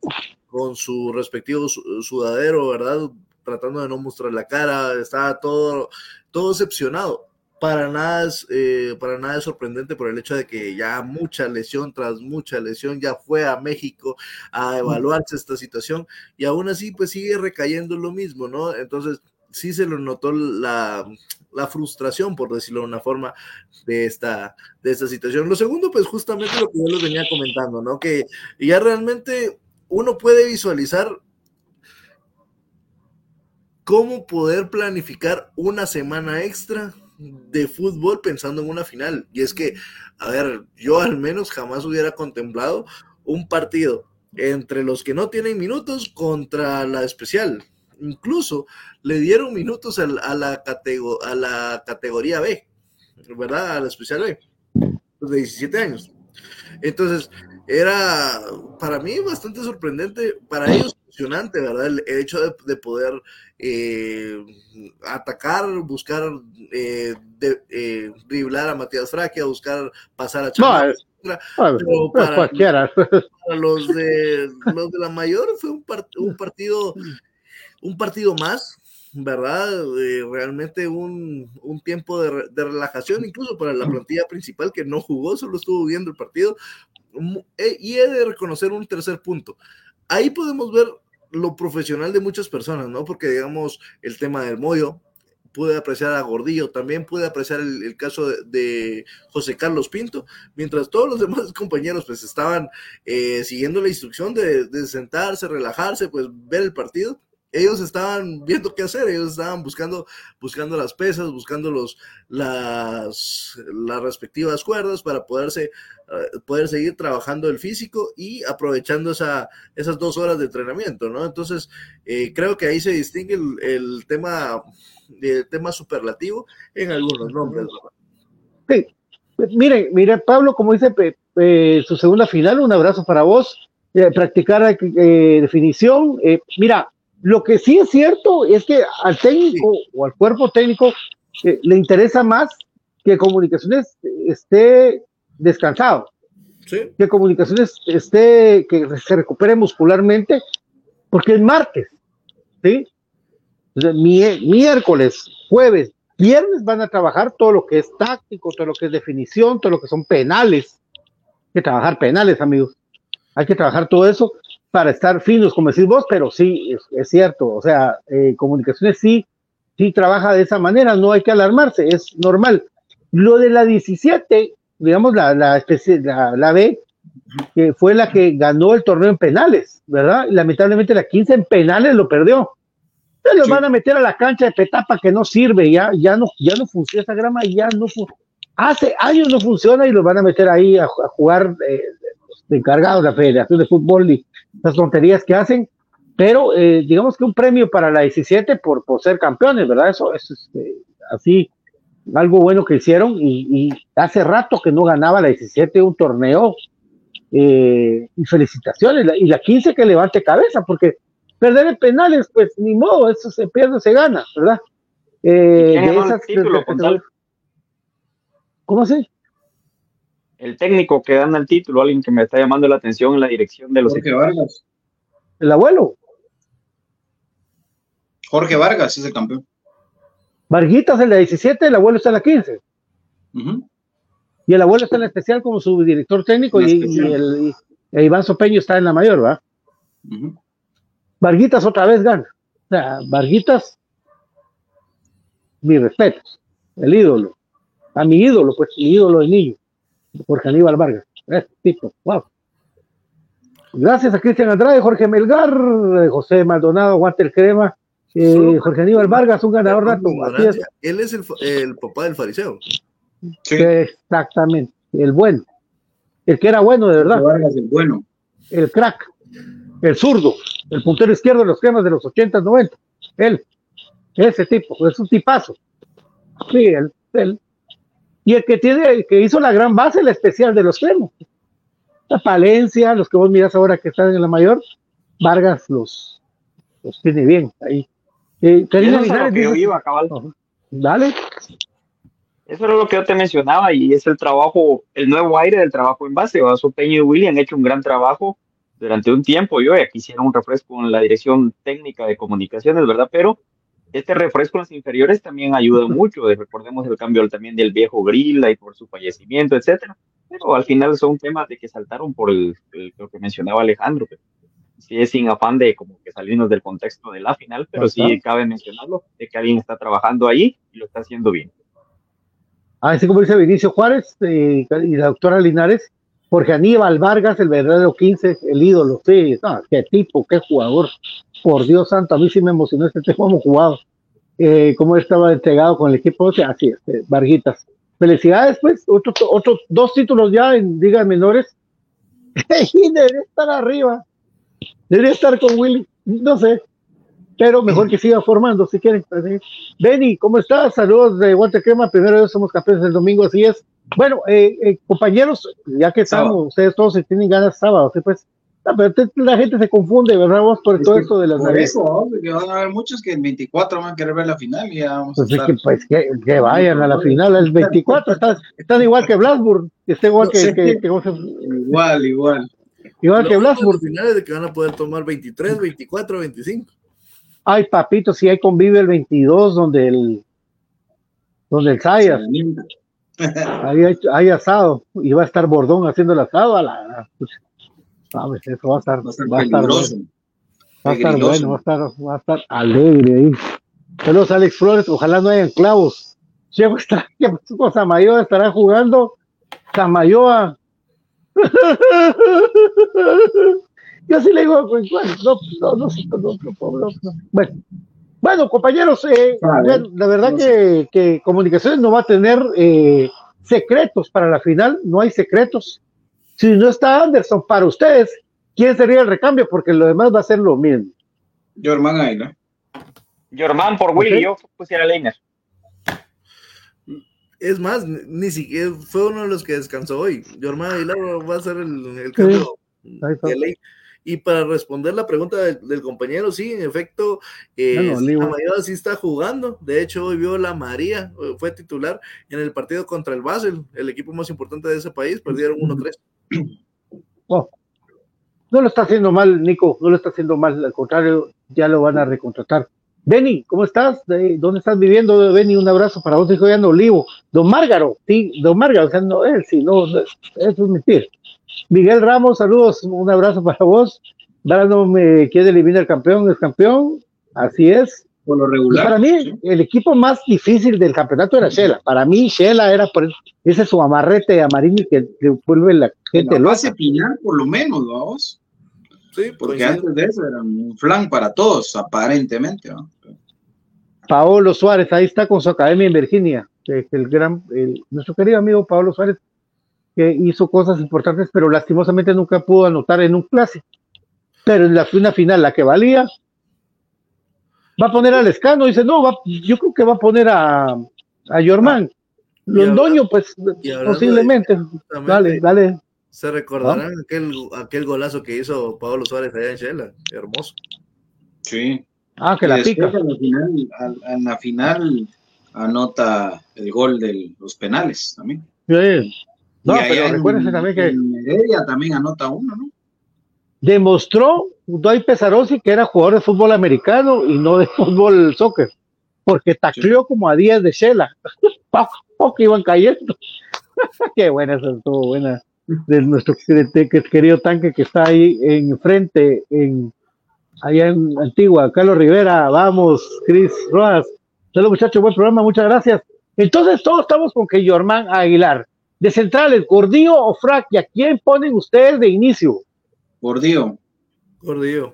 con su respectivo su- sudadero, ¿verdad? tratando de no mostrar la cara, estaba todo, todo decepcionado. Para nada, es, eh, para nada es sorprendente por el hecho de que ya mucha lesión tras mucha lesión ya fue a México a evaluarse esta situación y aún así pues sigue recayendo lo mismo, ¿no? Entonces sí se lo notó la, la frustración, por decirlo de una forma, de esta, de esta situación. Lo segundo, pues justamente lo que yo les venía comentando, ¿no? Que ya realmente uno puede visualizar cómo poder planificar una semana extra de fútbol pensando en una final. Y es que, a ver, yo al menos jamás hubiera contemplado un partido entre los que no tienen minutos contra la especial. Incluso le dieron minutos a, la, a la categoría B, ¿verdad? A la especial B, de 17 años. Entonces, era para mí bastante sorprendente, para ellos emocionante, ¿verdad? El, hecho de, de poder eh, atacar, buscar eh, de, eh, driblar a Matías Fraquia, buscar pasar a bueno, Pero pues para, cualquiera. para los de los de la mayor fue un partido un partido más verdad Eh, realmente un, un tiempo de, de relajación incluso para la plantilla principal que no jugó solo estuvo viendo el partido. Eh, y he de reconocer un tercer punto. Ahí podemos ver lo profesional de muchas personas no porque digamos el tema del Moyo pude apreciar a Gordillo, también pude apreciar el, caso de, de José Carlos Pinto, mientras todos los demás compañeros pues estaban eh, siguiendo la instrucción de, de sentarse, relajarse, pues ver el partido. Ellos estaban viendo qué hacer, ellos estaban buscando, buscando las pesas, buscando los, las, las respectivas cuerdas para poderse, eh, poder seguir trabajando el físico y aprovechando esa, esas dos horas de entrenamiento, ¿no? Entonces, eh, creo que ahí se distingue el, tema, el tema superlativo en algunos nombres. Sí. Mire, mire, Pablo, como dice su segunda final, un abrazo para vos. Eh, practicar eh, definición. Eh, mira, lo que sí es cierto es que al técnico o al cuerpo técnico eh, le interesa más que comunicaciones esté descansado, que comunicaciones esté, que se recupere muscularmente, porque es martes, ¿sí? Miércoles, jueves, viernes van a trabajar todo lo que es táctico, todo lo que es definición, todo lo que son penales. Hay que trabajar penales, amigos. Hay que trabajar todo eso para estar finos, como decís vos, pero sí, es, es cierto. O sea, eh, comunicaciones sí, sí trabaja de esa manera, no hay que alarmarse, es normal. Lo de la 17, digamos, la, la, especie- la, la B, que fue la que ganó el torneo en penales, ¿verdad? Y lamentablemente la 15 en penales lo perdió. Se los van a meter a la cancha de petapa que no sirve, ya, ya no, ya no funciona esa grama, ya no fu- hace años no funciona y los van a meter ahí a, a jugar eh, de encargados de la Federación de Fútbol y las tonterías que hacen, pero eh, digamos que un premio para la 17 por, por ser campeones, ¿verdad? Eso es este, así, algo bueno que hicieron y, y hace rato que no ganaba la 17 un torneo eh, y felicitaciones, y la 15 que levante cabeza, porque perder en penales, pues ni modo, eso se pierde se gana, ¿verdad? Eh, ¿Quién de esas- título? ¿Cómo así? El técnico que gana el título, alguien que me está llamando la atención en la dirección de los Jorge equipos. Vargas. El abuelo. Jorge Vargas es el campeón. Varguitas en la 17, el abuelo está en la 15. Ujú. Y el abuelo está en la especial como su director técnico y, el, y- e Iván Sopeño está en la mayor, ¿va? Varguitas otra vez gana. O sea, Varguitas, mi respeto, el ídolo. A mi ídolo, pues, mi ídolo de niño, Jorge Aníbal Vargas. Este tipo, wow. Gracias a Cristian Andrade, Jorge Melgar, José Maldonado, Walter Crema, eh, Jorge Aníbal Vargas, un ganador nato. Es. Él es el, el papá del fariseo. Exactamente, el bueno. El que era bueno, de verdad. Vargas, el bueno. El crack, el zurdo, el puntero izquierdo de los cremas de los 80, 90. Él, ese tipo, es un tipazo. Sí, él, él. Y el que tiene, el que hizo la gran base, la especial de los cremas. La Palencia, los que vos mirás ahora que están en la mayor, Vargas los, los tiene bien ahí. Eh, Karina Eso Linares que yo iba, cabal. Dale. Eso era lo que yo te mencionaba y es el trabajo, el nuevo aire del trabajo en base. Vaso Peño y Willy han hecho un gran trabajo durante un tiempo. Yo ya quisiera un refresco en la dirección técnica de comunicaciones, ¿verdad? Pero este refresco en las inferiores también ayuda mucho. Recordemos el cambio también del viejo Grilla y por su fallecimiento, etcétera. Pero al final son temas de que saltaron por el, el- lo que mencionaba Alejandro. Sí es sin afán de como que salirnos del contexto de la final, pero sí cabe mencionarlo, de que alguien está trabajando ahí y lo está haciendo bien. Así como dice Vinicio Juárez eh, y la doctora Linares, Jorge Aníbal Vargas, el verdadero 15, el ídolo. Sí, no, qué tipo, qué jugador. Por Dios santo, a mí sí me emocionó este tema, hemos jugado. Eh, cómo estaba entregado con el equipo, o sea, así es, eh, Varguitas. Felicidades, pues, otros dos títulos ya en ligas menores. y debería estar arriba. Debería estar con Willy, no sé. Pero mejor que siga formando, si quieren. así. Benny, ¿cómo estás? Saludos de Guantecrema. Primero somos campeones el domingo, así es. Bueno, eh, eh, compañeros, ya que estamos, Sábado. ustedes todos se tienen ganas sábado, ¿sí? pues. Ah, pero te- la gente se confunde, ¿verdad? Vos por todo esto de las Por navidades. eso, ¿no? porque van a haber muchos que el 24 van a querer ver la final y ya vamos Pues, a es estar. que, pues que, que vayan a la final, el 24, están, están igual que Blasburg, está igual que, Sí. que- que- Igual, igual. igual que Lo Blasburg. al final es de que van a poder tomar 23, 24, 25. Ay, papito, si hay convive el 22, donde el, donde el Sayas, ahí hay, hay asado, y va a estar Bordón haciendo el asado, a la, pues, Sabes, eso va a estar, va a estar, bueno. Va a estar bueno, va a estar, alegre ahí. Saludos Alex Flores, ojalá no hayan clavos. Checo está, con Samayoa estará jugando. Samayoa. Yo sí le digo, pues, no, no, no, no, Bueno, bueno, compañeros, eh, ah, eh, la verdad que, Comunicaciones no va a tener eh, secretos para la final, no hay secretos. Si no está Anderson, para ustedes, ¿quién sería el recambio? Porque lo demás va a ser lo mismo. Jorman Águila. Germán por Willy, yo pusiera Leiner. Es más, ni, siquiera fue uno de los que descansó hoy. Jorman Aguilar va a ser el, el cambio Ahí de ley. Y para responder la pregunta del, del compañero, sí, en efecto, eh, Olivo. Samayoa sí está jugando. De hecho, hoy vio la María, eh, fue titular en el partido contra el Basel, el equipo más importante de ese país. Perdieron 1-3. Oh. No lo está haciendo mal, Nico, no lo está haciendo mal, al contrario, ya lo van a recontratar. Benny, ¿cómo estás? ¿De ¿Dónde estás viviendo, Benny? Un abrazo para vos, hijo de Olivo. Don Márgaro, sí, Don Márgaro, o sea, no él, sí, no, no, eso es mentira. Miguel Ramos, saludos, un abrazo para vos. Brandon me quiere eliminar el campeón, es campeón, así es. Por lo Y regular. para mí, el equipo más difícil del campeonato era Shela. Para mí, Shela era por ese su amarrete amarillo que, que vuelve la gente loca. fase final, por lo menos, vamos. Sí, Porque antes de eso era un flan para todos, aparentemente. ¿no? Paolo Suárez, ahí está con su academia en Virginia, que, el gran, el- nuestro querido amigo Paolo Suárez, que hizo cosas importantes, pero lastimosamente nunca pudo anotar en un clásico. Pero en la una final, la que valía, va a poner al Escano, dice, no, va- yo creo que va a poner a, a Yorman. Londoño, pues posiblemente. Dale, dale. Se recordarán aquel, aquel golazo que hizo Pablo Suárez allá en Shela. Hermoso. Sí. Ah, que Y la pica. En la final, al- en la final anota el gol de los penales también. Sí. No, pero en- recuérdense también que en Heredia también anota uno, ¿no? Demostró Doy Pesarosi que era jugador de fútbol americano y no de fútbol soccer, porque tacleó como a 10 de Shela. poco, iban cayendo. Qué buena, esa estuvo buena. De nuestro querido tanque que está ahí enfrente, en, allá en Antigua, Carlos Rivera, vamos, Cris Rojas. Saludos muchachos, buen programa, muchas gracias. Entonces todos estamos con que Yorman Aguilar. De centrales, Gordillo o Frac, ¿y a quién ponen ustedes de inicio? Gordillo. Gordillo.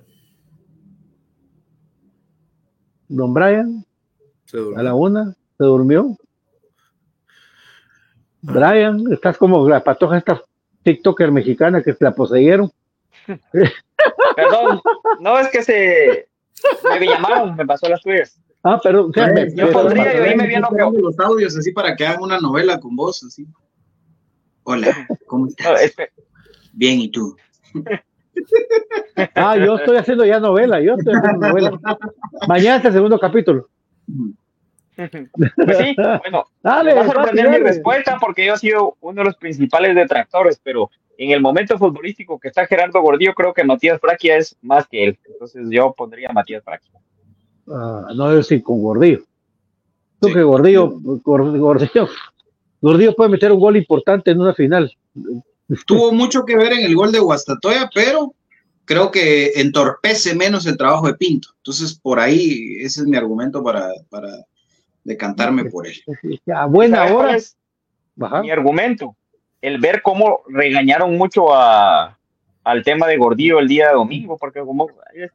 Don Brian, Se durmió. a la una, se durmió. Brian, estás como la patoja esta TikToker mexicana que se la poseyeron. Perdón, no es que se me llamaron, me pasó las tuyas. Ah, pero o sea, me- yo me- pondría, yo ahí me vi Estoy lo que esperando los audios así para que hagan una novela con vos, así. Hola, ¿cómo no, estás? Bien, ¿y tú? Ah, yo estoy haciendo ya novela, yo estoy haciendo novela. Mañana es el segundo capítulo. pues sí, bueno, Dale, va a sorprender mi respuesta porque yo he sido uno de los principales detractores, pero en el momento futbolístico que está Gerardo Gordillo, creo que Matías Fraquia es más que él. Entonces yo pondría a Matías Fraquia. Ah, no es decir con Gordillo. Creo que Gordillo, Gor- Gordillo, Gordillo puede meter un gol importante en una final. Tuvo mucho que ver en el gol de Guastatoya, pero creo que entorpece menos el trabajo de Pinto. Entonces, por ahí, ese es mi argumento para, para decantarme por él. A buena ¿Sabes cuál hora. es Mi argumento, el ver cómo regañaron mucho a, al tema de Gordillo el día de domingo, porque como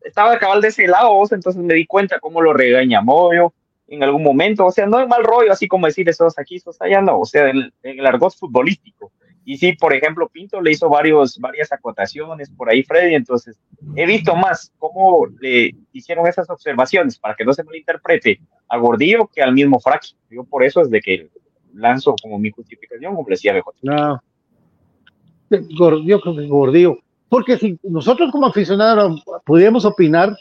estaba cabal de ese lado, vos, entonces me di cuenta cómo lo regaña Moyo en algún momento, o sea, no es mal rollo, así como decir esos aquí, esos allá, no, o sea, en, el argot futbolístico. Y sí, por ejemplo, Pinto le hizo varios, varias acotaciones por ahí, Freddy, entonces he visto más cómo le hicieron esas observaciones para que no se malinterprete a Gordillo que al mismo Fraki. Yo por eso es de que lanzo como mi justificación, como le decía BJ. No. Yo creo que Gordillo. Porque si nosotros como aficionados pudiéramos opinar,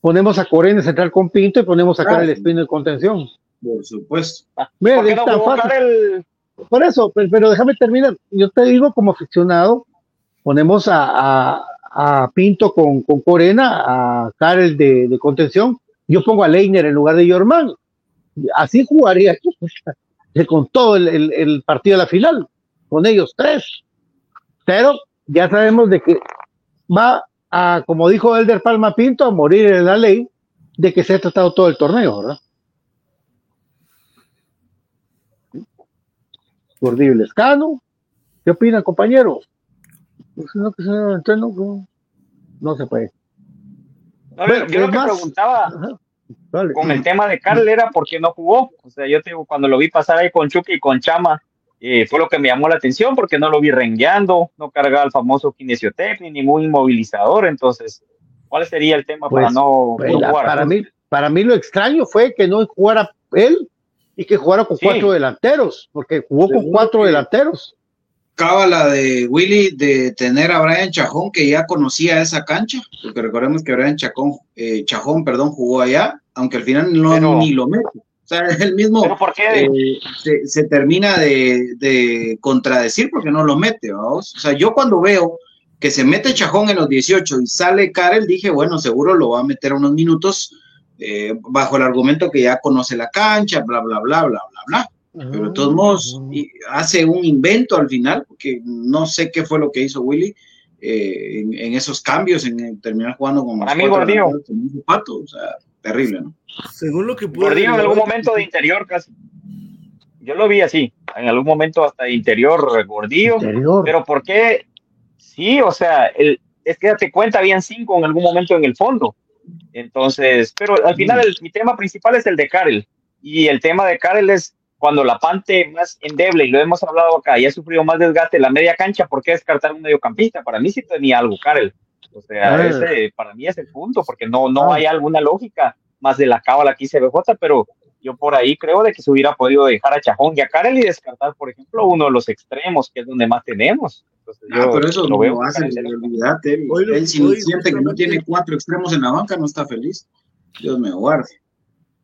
ponemos a Corena central con Pinto y ponemos a Claro. Karel Espino de contención. Por supuesto. Mira, ¿Por qué no tan fácil. Karel? Por eso, pero, pero déjame terminar. Yo te digo, como aficionado, ponemos a, Pinto con, con Corena, a Karel de, contención. Yo pongo a Leiner en lugar de Yorman. Así jugaría con todo el- el partido de la final, con ellos tres. Pero ya sabemos de que va a, como dijo Elder Palma Pinto, a morir en la ley de que se ha tratado todo el torneo, ¿verdad? Gordillo y Lescano. ¿Qué opinan, compañeros? Pues no, que se- entonces no, no, se puede. A ver, yo lo que más- preguntaba Dale. con el tema de Karel era por qué no jugó. O sea, yo te digo, cuando lo vi pasar ahí con Chucky y con Chama, eh, fue lo que me llamó la atención porque no lo vi rengueando, no cargaba el famoso kinesiotec ni ningún inmovilizador. Entonces, ¿cuál sería el tema para Pues, no, pues, no jugar? para mí, para mí lo extraño fue que no jugara él y que jugara con Sí. cuatro delanteros, porque jugó con cuatro que- delanteros. Cábala de Willy de tener a Brian Chajón, que ya conocía esa cancha, porque recordemos que Brian Chacón, eh, Chajón perdón, jugó allá, aunque al final no Pero- ni lo mete. O sea, él mismo ¿Pero por qué? eh, se, se termina de, de contradecir porque no lo mete, vamos. O sea, yo cuando veo que se mete Chajón en los 18 y sale Karel, dije, bueno, seguro lo va a meter unos minutos eh, bajo el argumento que ya conoce la cancha, bla, bla, bla, bla, bla, bla. Pero de todos modos, y hace un invento al final, porque no sé qué fue lo que hizo Willy eh, en, en esos cambios, en, en terminar jugando con los cuatro con un zapato, o sea, terrible, ¿no? Según lo que en algún momento de interior casi. Yo lo vi así, en algún momento hasta de interior, Gordillo. Interior. Pero ¿por qué? Sí, o sea, el, es que date cuenta, habían cinco en algún momento en el fondo. Entonces, pero al final el, mi tema principal es el de Karel. Y el tema de Karel es cuando la Pante más endeble, y lo hemos hablado acá, y ha sufrido más desgaste en la media cancha, ¿por qué descartar un mediocampista? Para mí sí tenía algo Karel. O sea, ese para mí es el punto, porque no, no Ah. hay alguna lógica más de la cábala que hice BJ, pero yo por ahí creo de que se hubiera podido dejar a Chajón y a Karel y descartar, por ejemplo, uno de los extremos, que es donde más tenemos. Entonces, Ah, yo pero eso lo no veo lo hace, claramente. olvídate. Él, si hoy siente que no tiene cuatro extremos en la banca, no está feliz. Dios me guarde.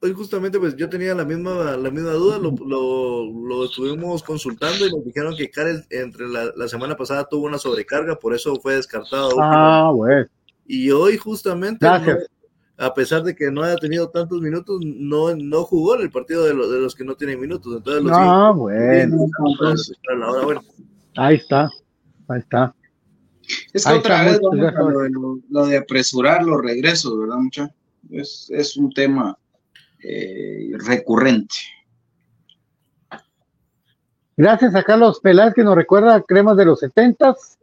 Hoy justamente pues yo tenía la misma, la misma duda, lo, lo, lo estuvimos consultando y nos dijeron que Karel entre la, la semana pasada tuvo una sobrecarga, por eso fue descartado. Ah, bueno. Y hoy justamente, Gracias. no- a pesar de que no haya tenido tantos minutos, no, no jugó en el partido de, los de los que no tienen minutos. Entonces, los Ah, bueno. siguen- Ahora, bueno, Ahí está. Ahí está. Es que Ahí otra vez lo de, lo- lo de apresurar los regresos, ¿verdad, mucha? Es, es un tema eh, recurrente. Gracias a Carlos Peláez que nos recuerda a cremas de los setentas,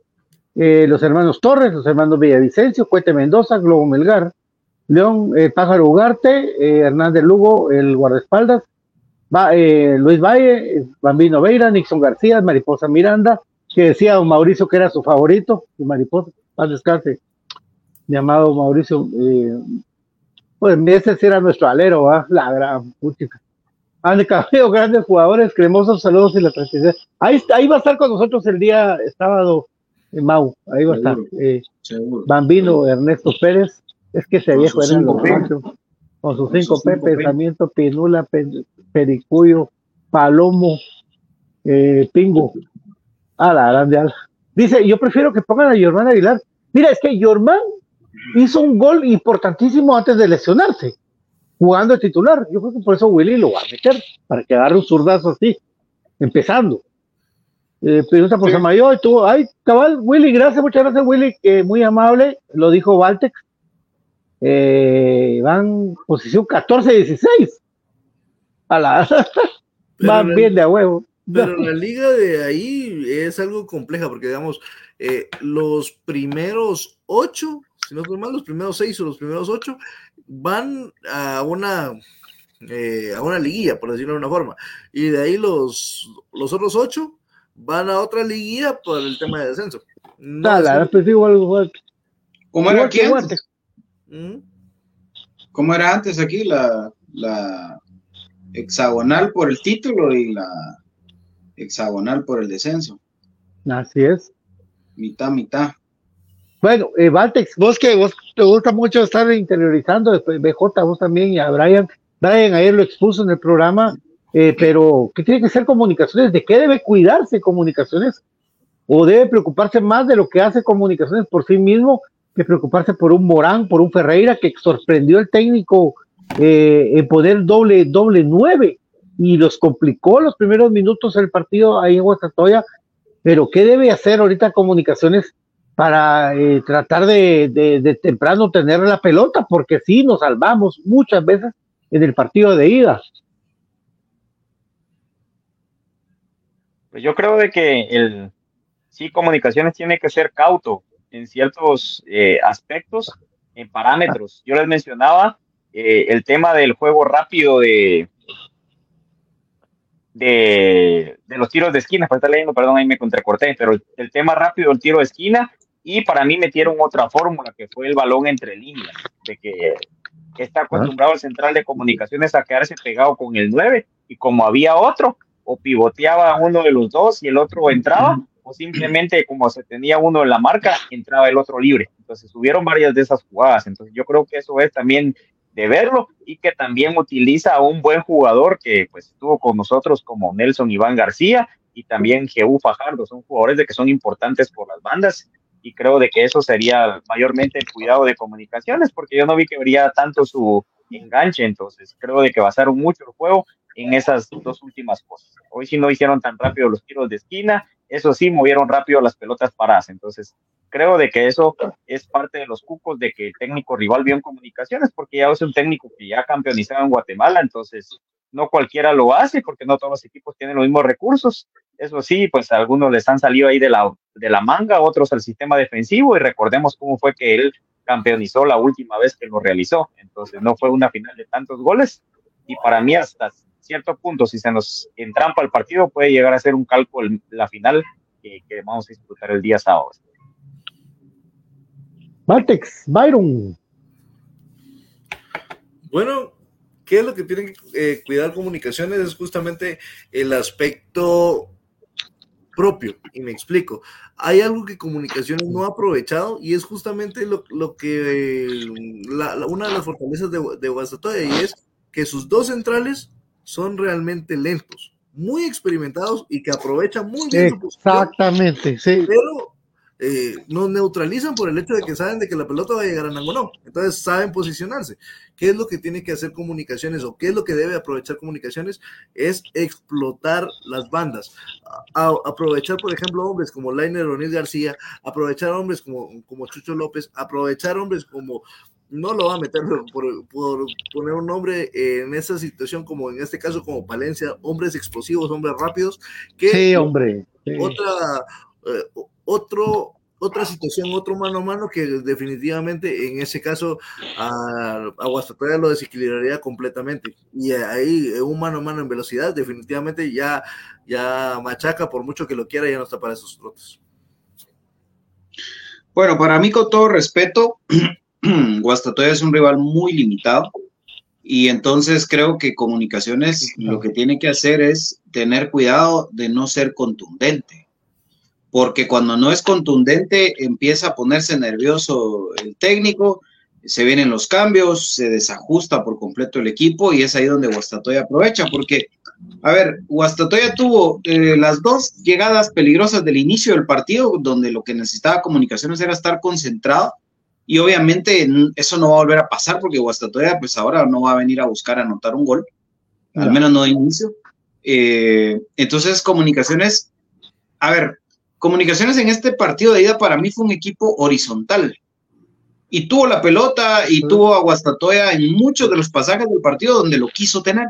eh, los hermanos Torres, los hermanos Villavicencio, Cuete Mendoza, Globo Melgar, León eh, Pájaro Ugarte, eh, Hernández Lugo, el guardaespaldas, Va- eh, Luis Valle, Bambino Veira, Nixon García, Mariposa Miranda, que decía don Mauricio que era su favorito, y Mariposa, paz descanse, llamado Mauricio, pues ese sí era nuestro alero, ¿va? la gran puchica. Han cambiado grandes jugadores, cremosos saludos y la tranquilidad. Ahí, ahí va a estar con nosotros el día sábado, Mau, ahí va a estar. Seguro. Seguro. Bambino Ernesto Pérez, es que ese viejo era lo. Con sus cinco P, pensamiento, Pinula, Pe- Pericuyo, Palomo, eh, Pingo. A la grande, ala. Dice, yo prefiero que pongan a Yormán Aguilar. Mira, es que Yormán hizo un gol importantísimo antes de lesionarse, jugando de titular. Yo creo que por eso Willy lo va a meter, para que agarre un zurdazo así, empezando. Eh, pregunta por Samayo, tuvo, ay, cabal, Willy, gracias, muchas gracias, Willy, que muy amable, lo dijo Valtex. Eh, van posición 14-16. A la, van la- bien de a huevo. Pero la liga de ahí es algo compleja porque, digamos, eh, los primeros ocho, si no estoy mal, los primeros seis o los primeros ocho van a una, eh, a una liguilla, por decirlo de una forma. Y de ahí los, los otros ocho van a otra liguilla por el tema de descenso. No Ah, la es- pues, igual, igual. ¿Cómo era. ¿Cómo era antes aquí la, la hexagonal por el título y la hexagonal por el descenso? Así es. Mitad, mitad. Bueno, eh, Valtex, vos que vos te gusta mucho estar interiorizando, BJ, vos también, y a Brian, Brian ayer lo expuso en el programa, eh, pero ¿qué tiene que ser comunicaciones? ¿De qué debe cuidarse comunicaciones? ¿O debe preocuparse más de lo que hace comunicaciones por sí mismo que preocuparse por un Morán, por un Ferreira que sorprendió el técnico eh, en poner doble, doble nueve y los complicó los primeros minutos del partido ahí en Guastatoya? Pero ¿qué debe hacer ahorita comunicaciones? para eh, tratar de, de, de temprano tener la pelota, porque sí nos salvamos muchas veces en el partido de ida. Pues yo creo de que el sí comunicaciones tiene que ser cauto en ciertos eh, aspectos, en parámetros. Yo les mencionaba eh, el tema del juego rápido de, de, de los tiros de esquina, para estar leyendo, perdón, ahí me contracorté, pero el, el tema rápido del tiro de esquina y para mí metieron otra fórmula que fue el balón entre líneas, de que está acostumbrado el central de comunicaciones a quedarse pegado con el 9 y como había otro, o pivoteaba uno de los dos y el otro entraba, simplemente como se tenía uno en la marca, entraba el otro libre. Entonces hubieron varias de esas jugadas. Entonces yo creo que eso es también de verlo y que también utiliza a un buen jugador que pues estuvo con nosotros como Nelson Iván García y también Jeú Fajardo. Son jugadores de que son importantes por las bandas y creo de que eso sería mayormente el cuidado de comunicaciones porque yo no vi que habría tanto su enganche. Entonces creo de que basaron mucho el juego en esas dos últimas cosas. Hoy sí no hicieron tan rápido los tiros de esquina, eso sí, movieron rápido las pelotas paradas. Entonces, creo de que eso es parte de los cucos de que el técnico rival vio en comunicaciones, porque ya es un técnico que ya campeonizado en Guatemala, entonces no cualquiera lo hace, porque no todos los equipos tienen los mismos recursos. Eso sí, pues algunos les han salido ahí de la, de la manga, otros al sistema defensivo, y recordemos cómo fue que él campeonizó la última vez que lo realizó. Entonces, no fue una final de tantos goles, y para mí hasta cierto punto, si se nos entrampa el partido, puede llegar a ser un cálculo la final que, que vamos a disputar el día sábado. Valtex, Byron. Bueno, ¿qué es lo que tienen que eh, cuidar comunicaciones? Es justamente el aspecto propio, y me explico. Hay algo que comunicaciones no ha aprovechado y es justamente lo, lo que eh, la, la, una de las fortalezas de, de Guastatoya y es que sus dos centrales son realmente lentos, muy experimentados y que aprovechan muy bien su posición, Exactamente, sí. pero eh, nos neutralizan por el hecho de que saben de que la pelota va a llegar a Nangonó. Entonces saben posicionarse. ¿Qué es lo que tiene que hacer comunicaciones o qué es lo que debe aprovechar comunicaciones? Es explotar las bandas. A, a, aprovechar, por ejemplo, hombres como Lainer O'Neill García, aprovechar hombres como, como Chucho López, aprovechar hombres como no lo va a meter por, por, poner un nombre en esa situación, como en este caso, como Palencia, hombres explosivos, hombres rápidos. Que sí, hombre. Sí. Otra, eh, otro, otra situación, otro mano a mano que definitivamente en ese caso a, a Guastatoya lo desequilibraría completamente. Y ahí un mano a mano en velocidad definitivamente ya, ya machaca por mucho que lo quiera, ya no está para esos trotes. Bueno, para mí con todo respeto, Guastatoya es un rival muy limitado y entonces creo que Comunicaciones lo que tiene que hacer es tener cuidado de no ser contundente, porque cuando no es contundente empieza a ponerse nervioso el técnico se vienen los cambios, se desajusta por completo el equipo y es ahí donde Guastatoya aprovecha, porque, a ver, Guastatoya tuvo eh, las dos llegadas peligrosas del inicio del partido, donde lo que necesitaba comunicaciones era estar concentrado y obviamente eso no va a volver a pasar porque Guastatoya pues ahora no va a venir a buscar anotar un gol, al No. menos no de inicio. Eh, entonces, comunicaciones, a ver, comunicaciones en este partido de ida para mí fue un equipo horizontal y tuvo la pelota y tuvo a Guastatoya en muchos de los pasajes del partido donde lo quiso tener.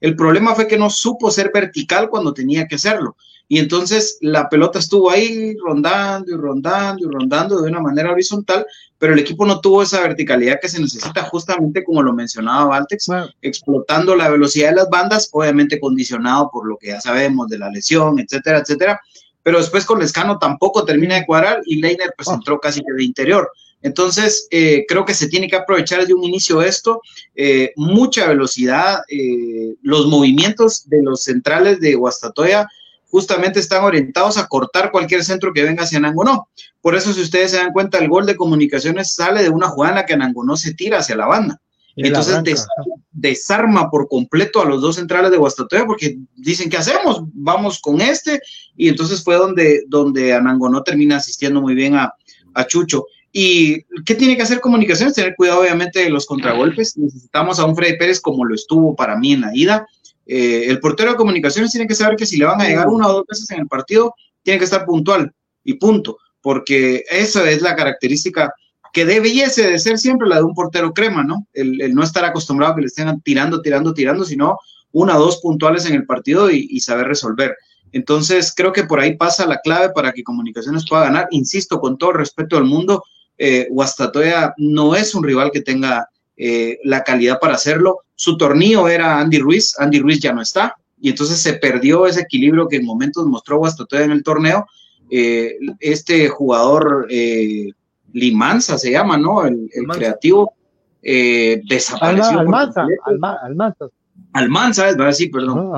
El problema fue que no supo ser vertical cuando tenía que serlo. Y entonces la pelota estuvo ahí rondando y rondando y rondando de una manera horizontal, pero el equipo no tuvo esa verticalidad que se necesita justamente como lo mencionaba Valtex, explotando la velocidad de las bandas, obviamente condicionado por lo que ya sabemos de la lesión, etcétera, etcétera. Pero después con Lescano tampoco termina de cuadrar y Leiner pues entró casi que de interior. Entonces, eh, creo que se tiene que aprovechar desde un inicio esto, eh, mucha velocidad, eh, los movimientos de los centrales de Guastatoya justamente están orientados a cortar cualquier centro que venga hacia Nangonó. Por eso, si ustedes se dan cuenta, el gol de comunicaciones sale de una jugada en la que Nangonó se tira hacia la banda. Y Entonces desarma por completo a los dos centrales de Guastatoya porque dicen, ¿qué hacemos? Vamos con este. Y entonces fue donde, donde Anangonó termina asistiendo muy bien a, a Chucho. ¿Y qué tiene que hacer comunicaciones? Tener cuidado, obviamente, de los contragolpes. Necesitamos a un Freddy Pérez como lo estuvo para mí en la ida. Eh, el portero de comunicaciones tiene que saber que si le van a llegar una o dos veces en el partido, tiene que estar puntual y punto, porque esa es la característica que debiese de ser siempre la de un portero crema, ¿no? El, no estar acostumbrado a que le estén tirando, tirando, tirando, sino una o dos puntuales en el partido y, saber resolver. Entonces, creo que por ahí pasa la clave para que Comunicaciones pueda ganar. Insisto, con todo respeto del mundo, eh, Guastatoya no es un rival que tenga eh, la calidad para hacerlo. Su tornillo era Andy Ruiz, Andy Ruiz ya no está, y entonces se perdió ese equilibrio que en momentos mostró Guastatoya en el torneo. Eh, este jugador eh, Limanza se llama, ¿no? El, el creativo eh, desapareció. Alma- Almanza. Alma- Almanza. Almanza, es verdad, sí, perdón.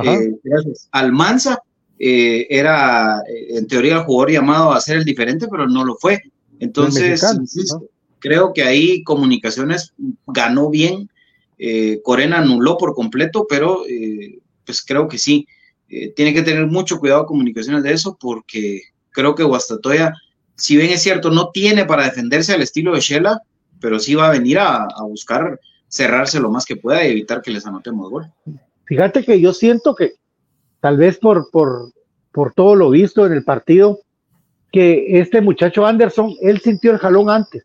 Gracias. Almanza era, en teoría, el jugador llamado a ser el diferente, pero no lo fue. Entonces, mexicano, insisto, creo que ahí Comunicaciones ganó bien. Eh, Corena anuló por completo, pero eh, pues creo que sí. Eh, tiene que tener mucho cuidado Comunicaciones de eso, porque creo que Guastatoya, si bien es cierto, no tiene para defenderse al estilo de Shela, pero sí va a venir a, a buscar cerrarse lo más que pueda y evitar que les anotemos gol. Fíjate que yo siento que tal vez por, por, por todo lo visto en el partido, que este muchacho Anderson, él sintió el jalón antes.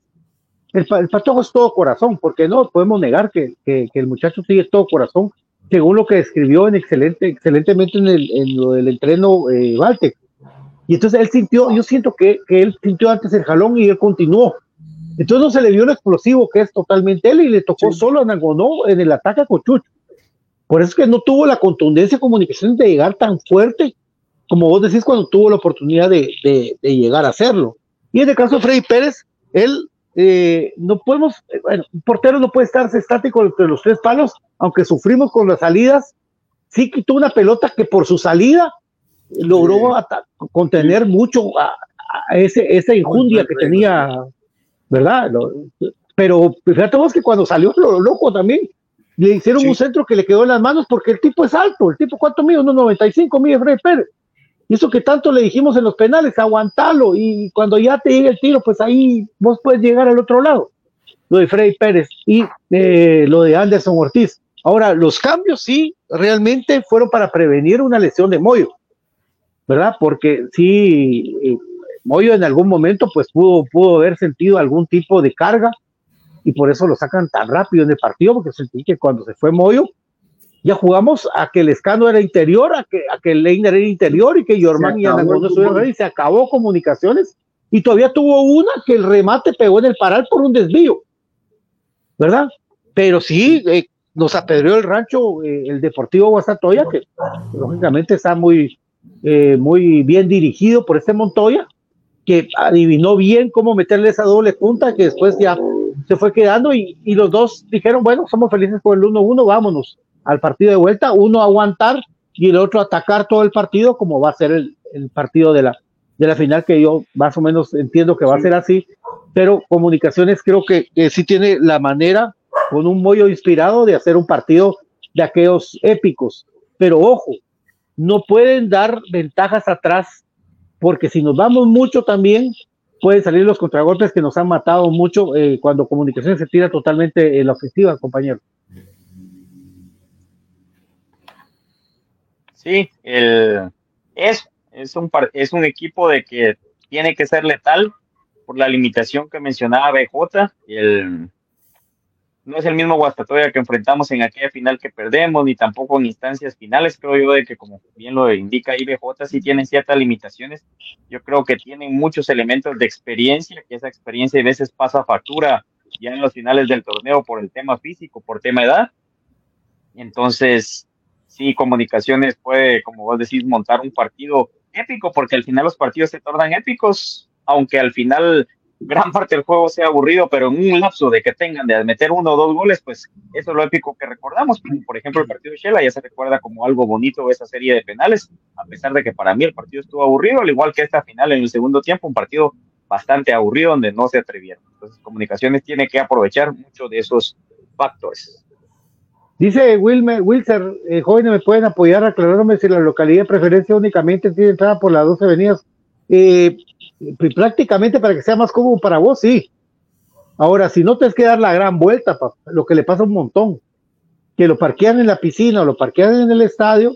El, el patojo es todo corazón, porque no podemos negar que, que- que el muchacho sí es todo corazón, según lo que describió en excelente, excelentemente en, el, en lo del entreno eh, Valtec. Y entonces él sintió, yo siento que, que él sintió antes el jalón y él continuó. Entonces no se le vio lo explosivo que es totalmente él y le tocó solo a Nangonó en el ataque con Chucho. Por eso es que no tuvo la contundencia de comunicación de llegar tan fuerte como vos decís cuando tuvo la oportunidad de, de- de llegar a hacerlo. Y en el caso de Freddy Pérez, él eh, no podemos, eh, bueno, un portero no puede estarse estático entre los tres palos, aunque sufrimos con las salidas. Sí quitó una pelota que por su salida logró contener mucho a, a ese, esa injundia que tenía, ¿verdad? Lo- pero fíjate vos que cuando salió lo loco también, le hicieron un centro que le quedó en las manos porque el tipo es alto, el tipo cuánto mide, unos 95 mide Freddy Pérez. Y eso que tanto le dijimos en los penales, aguantalo y cuando ya te llegue el tiro, pues ahí vos puedes llegar al otro lado. Lo de Freddy Pérez y eh, lo de Anderson Ortiz. Ahora, los cambios sí, realmente fueron para prevenir una lesión de Moyo, ¿verdad? Porque sí, eh, Moyo en algún momento pues pudo, pudo haber sentido algún tipo de carga y por eso lo sacan tan rápido en el partido, porque sentí que cuando se fue Moyo, ya jugamos a que el Escano era interior, a que, a que el Leiner era interior y que Jorman y estuvieran fútbol. ahí, se acabó comunicaciones y todavía tuvo una que el remate pegó en el paral por un desvío, ¿verdad? Pero sí, eh, nos apedreó el rancho eh, el Deportivo Guastatoya, que lógicamente está muy, eh, muy bien dirigido por este Montoya, que adivinó bien cómo meterle esa doble punta, que después ya se fue quedando y, y los dos dijeron, bueno, somos felices por el 1-1, vámonos al partido de vuelta, uno aguantar y el otro atacar todo el partido, como va a ser el, el partido de la, de la final, que yo más o menos entiendo que va a ser así, pero Comunicaciones creo que, que sí tiene la manera, con un mollo inspirado, de hacer un partido de aquellos épicos. Pero ojo, no pueden dar ventajas atrás, porque si nos vamos mucho también, pueden salir los contragolpes que nos han matado mucho eh, cuando Comunicaciones se tira totalmente en la ofensiva, compañero. Sí, el, es, es, un, es un equipo de que tiene que ser letal por la limitación que mencionaba BJ. El, no es el mismo Guastatoya que enfrentamos en aquella final que perdemos, ni tampoco en instancias finales. Creo yo de que, como bien lo indica ahí BJ, sí tienen ciertas limitaciones. Yo creo que tienen muchos elementos de experiencia, que esa experiencia a veces pasa factura ya en los finales del torneo por el tema físico, por tema edad. Entonces, sí, Comunicaciones puede, como vos decís, montar un partido épico, porque al final los partidos se tornan épicos, aunque al final gran parte del juego sea aburrido, pero en un lapso de que tengan de meter uno o dos goles, pues eso es lo épico que recordamos. Por ejemplo, el partido de Shela ya se recuerda como algo bonito esa serie de penales, a pesar de que para mí el partido estuvo aburrido, al igual que esta final en el segundo tiempo, un partido bastante aburrido donde no se atrevieron. Entonces, Comunicaciones tiene que aprovechar mucho de esos factores. Dice Wilmer, Wilser, eh, jóvenes, ¿me pueden apoyar aclarándome si la localidad de preferencia únicamente tiene entrada por las 12 avenidas? Eh, pr- prácticamente para que sea más cómodo para vos, sí. Ahora, si no tienes que dar la gran vuelta, pa, lo que le pasa un montón, que lo parquean en la piscina o lo parquean en el estadio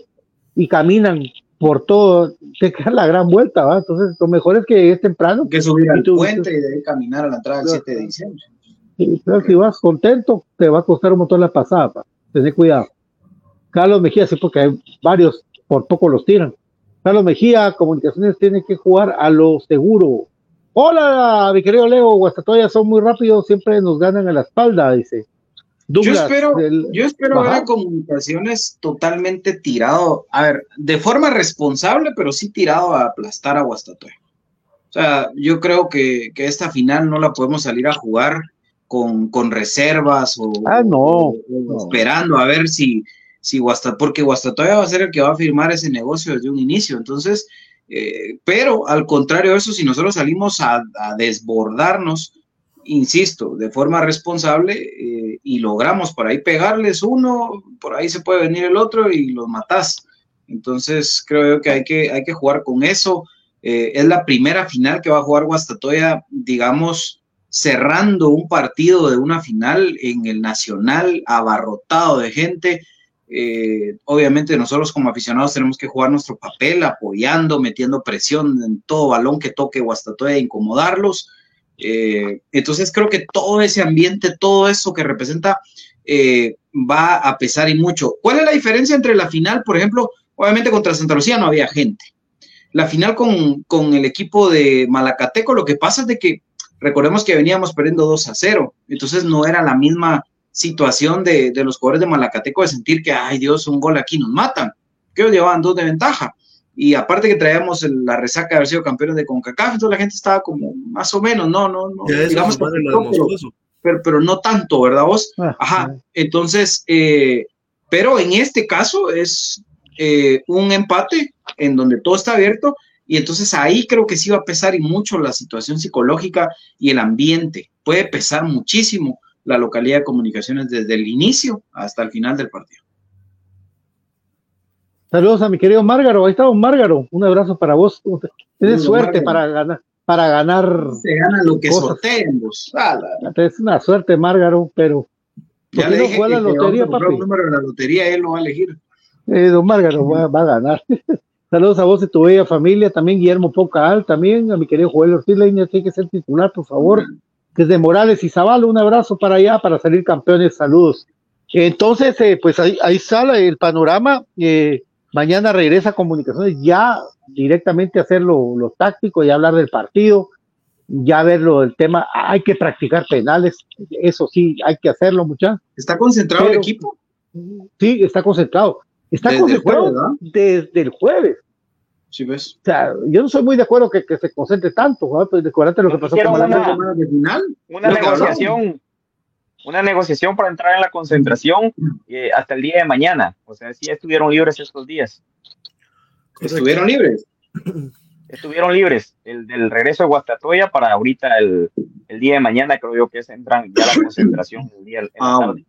y caminan por todo, te queda la gran vuelta, ¿va? Entonces, lo mejor es que llegues temprano. que subir al puente y de caminar a la entrada del 7 de diciembre. Si vas contento, te va a costar un montón la pasada, pa. Tené cuidado. Carlos Mejía, sí, porque hay varios, por poco los tiran. Carlos Mejía, Comunicaciones tiene que jugar a lo seguro. Hola, mi querido Leo, Guastatoya son muy rápidos, siempre nos ganan a la espalda, dice. Yo espero, del- yo espero ver a comunicaciones totalmente tirado, a ver, de forma responsable, pero sí tirado a aplastar a Guastatoya. O sea, yo creo que, que esta final no la podemos salir a jugar con, con reservas o, Ah, no, o- o esperando a ver si, si Guasta, porque Guastatoya va a ser el que va a firmar ese negocio desde un inicio. Entonces, eh, pero al contrario de eso, si nosotros salimos a, a desbordarnos, insisto, de forma responsable eh, y logramos por ahí pegarles uno, por ahí se puede venir el otro y los matás. Entonces creo yo que hay que, hay que jugar con eso. Eh, es la primera final que va a jugar Guastatoya, digamos, cerrando un partido de una final en el Nacional, abarrotado de gente. Eh, obviamente nosotros como aficionados tenemos que jugar nuestro papel, apoyando, metiendo presión en todo balón que toque Guastatoya, incomodarlos. Eh, entonces creo que todo ese ambiente, todo eso que representa, eh, va a pesar y mucho. ¿Cuál es la diferencia entre la final, por ejemplo? Obviamente contra Santa Lucía no había gente. La final con, con el equipo de Malacateco, lo que pasa es de que recordemos que veníamos perdiendo 2 a 0, entonces no era la misma situación de, de los jugadores de Malacateco de sentir que, ay Dios, un gol aquí nos matan, que ellos llevaban dos de ventaja. Y aparte que traíamos el- la resaca de haber sido campeones de CONCACAF, entonces la gente estaba como más o menos, no, no, no, digamos, pero- demostró pero, pero no tanto, ¿verdad vos? Ah, Ajá, entonces, eh, pero en este caso es eh, un empate en donde todo está abierto y entonces ahí creo que sí va a pesar y mucho la situación psicológica y el ambiente. Puede pesar muchísimo la localidad de comunicaciones desde el inicio hasta el final del partido. Saludos a mi querido Márgaro, ahí está un Márgaro, un abrazo para vos. Tienes suerte Márgaro. para ganar, para ganar. Se gana lo que sorteen vos. Ah, Es una suerte, Márgaro, pero ¿por Ya le no dije juega que la lotería, papi? un número de la lotería, él lo va a elegir. Eh, don Márgaro va, va a ganar. Saludos a vos y tu bella familia, también Guillermo Pocaal, también a mi querido Joel Ortiz Leña, tiene que ser titular, por favor. Desde Morales y Zavala, un abrazo para allá, para salir campeones, saludos. Entonces, eh, pues ahí, ahí sale el panorama. eh, mañana regresa a Comunicaciones ya directamente a hacer lo, lo táctico y hablar del partido, ya ver lo del tema. Hay que practicar penales, eso sí, hay que hacerlo, muchachos. ¿Está concentrado el equipo? Sí, está concentrado. Está Desde el concentrado jueves, ¿verdad? desde el jueves. Sí, ves. O sea, yo no soy muy de acuerdo que, que se concentre tanto, ¿verdad? Pues acuérdate lo que pasó con una- de final? una negociación, una negociación para entrar en la concentración eh, hasta el día de mañana. O sea, sí estuvieron libres estos días. Estuvieron libres. estuvieron libres el del regreso de Guastatoya para ahorita el, el día de mañana, creo yo que es entran ya la concentración el día en la Ah, tarde.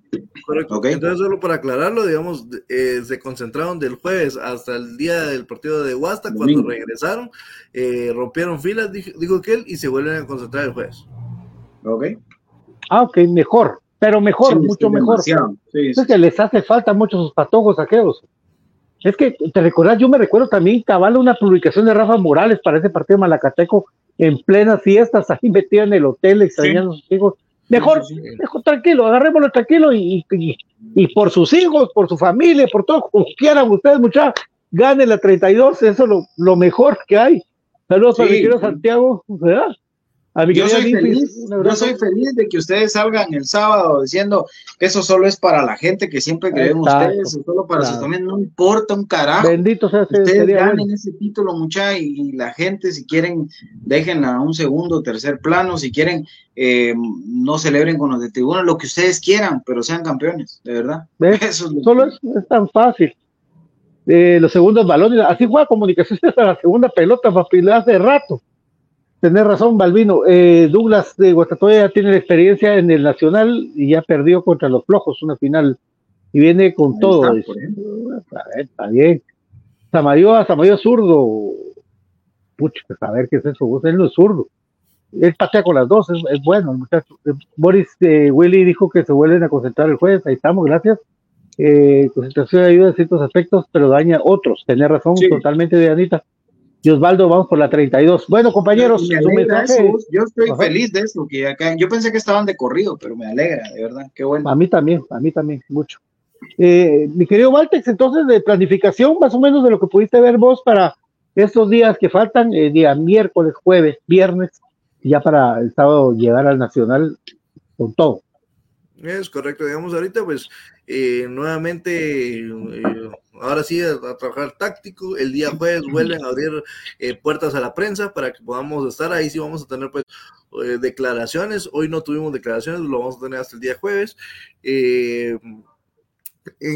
Correcto. Entonces, solo para aclararlo, digamos, eh, se concentraron del jueves hasta el día del partido de Huasta, cuando Domingo. regresaron, eh, rompieron filas, dijo, dijo que él, y se vuelven a concentrar el jueves. Ok. Ah, ok, mejor, pero mejor, Sí, mucho sí, mejor. demasiado. Sí, Es que les hace falta mucho sus patojos aquellos. Es que te recordás, yo me recuerdo también cabal una publicación de Rafa Morales para ese partido de Malacateco en plenas fiestas, ahí metido en el hotel, extrañando a sus hijos. Mejor, mejor tranquilo, agarrémoslo tranquilo y, y, y por sus hijos, por su familia, por todo, como quieran ustedes, muchachos, ganen la 32, eso es lo, lo mejor que hay. Saludos a Sí. mi querido Santiago, ¿verdad? A mi Yo soy, Limpis, feliz, yo soy feliz de que ustedes salgan el sábado diciendo que eso solo es para la gente que siempre creen ustedes, solo para Claro. sus familias, no importa un carajo. Bendito sea Ustedes ganen bueno. ese título, mucha, y la gente, si quieren, déjenla a un segundo o tercer plano, si quieren, eh, no celebren con los de tribuna, lo que ustedes quieran, pero sean campeones, de verdad. Eso es lo Solo es, es tan fácil. Eh, los segundos balones, así juega comunicaciones hasta la segunda pelota, papi, hace rato. Tenés razón, Balvino. Eh, Douglas de Guastatoya ya tiene la experiencia en el Nacional y ya perdió contra los flojos una final. Y viene con Ahí todo. está, ver, está bien. Samayoa, Samayoa zurdo. Pucha, pues, a ver qué es eso. Él no es zurdo. Él patea con las dos, es, es bueno. el muchacho. Eh, Boris eh, Willy dijo que se vuelven a concentrar el jueves. Ahí estamos, gracias. Eh, concentración ayuda en ciertos aspectos, pero daña otros. Tenés razón, Sí. totalmente de Anita. Y Osvaldo, vamos por la 32. Bueno, compañeros, Me su alegra mensaje. eso, yo estoy Ajá. feliz de eso, que acá, yo pensé que estaban de corrido, pero me alegra, de verdad, qué bueno. A mí también, a mí también, mucho. Eh, mi querido Valtex, entonces de planificación, más o menos de lo que pudiste ver vos para estos días que faltan, eh, día miércoles, jueves, viernes, ya para el sábado llegar al Nacional con todo. Es correcto, digamos ahorita pues eh, nuevamente, eh, ahora sí a, a trabajar táctico, el día jueves vuelven a abrir eh, puertas a la prensa para que podamos estar ahí, sí vamos a tener pues declaraciones, hoy no tuvimos declaraciones, lo vamos a tener hasta el día jueves. En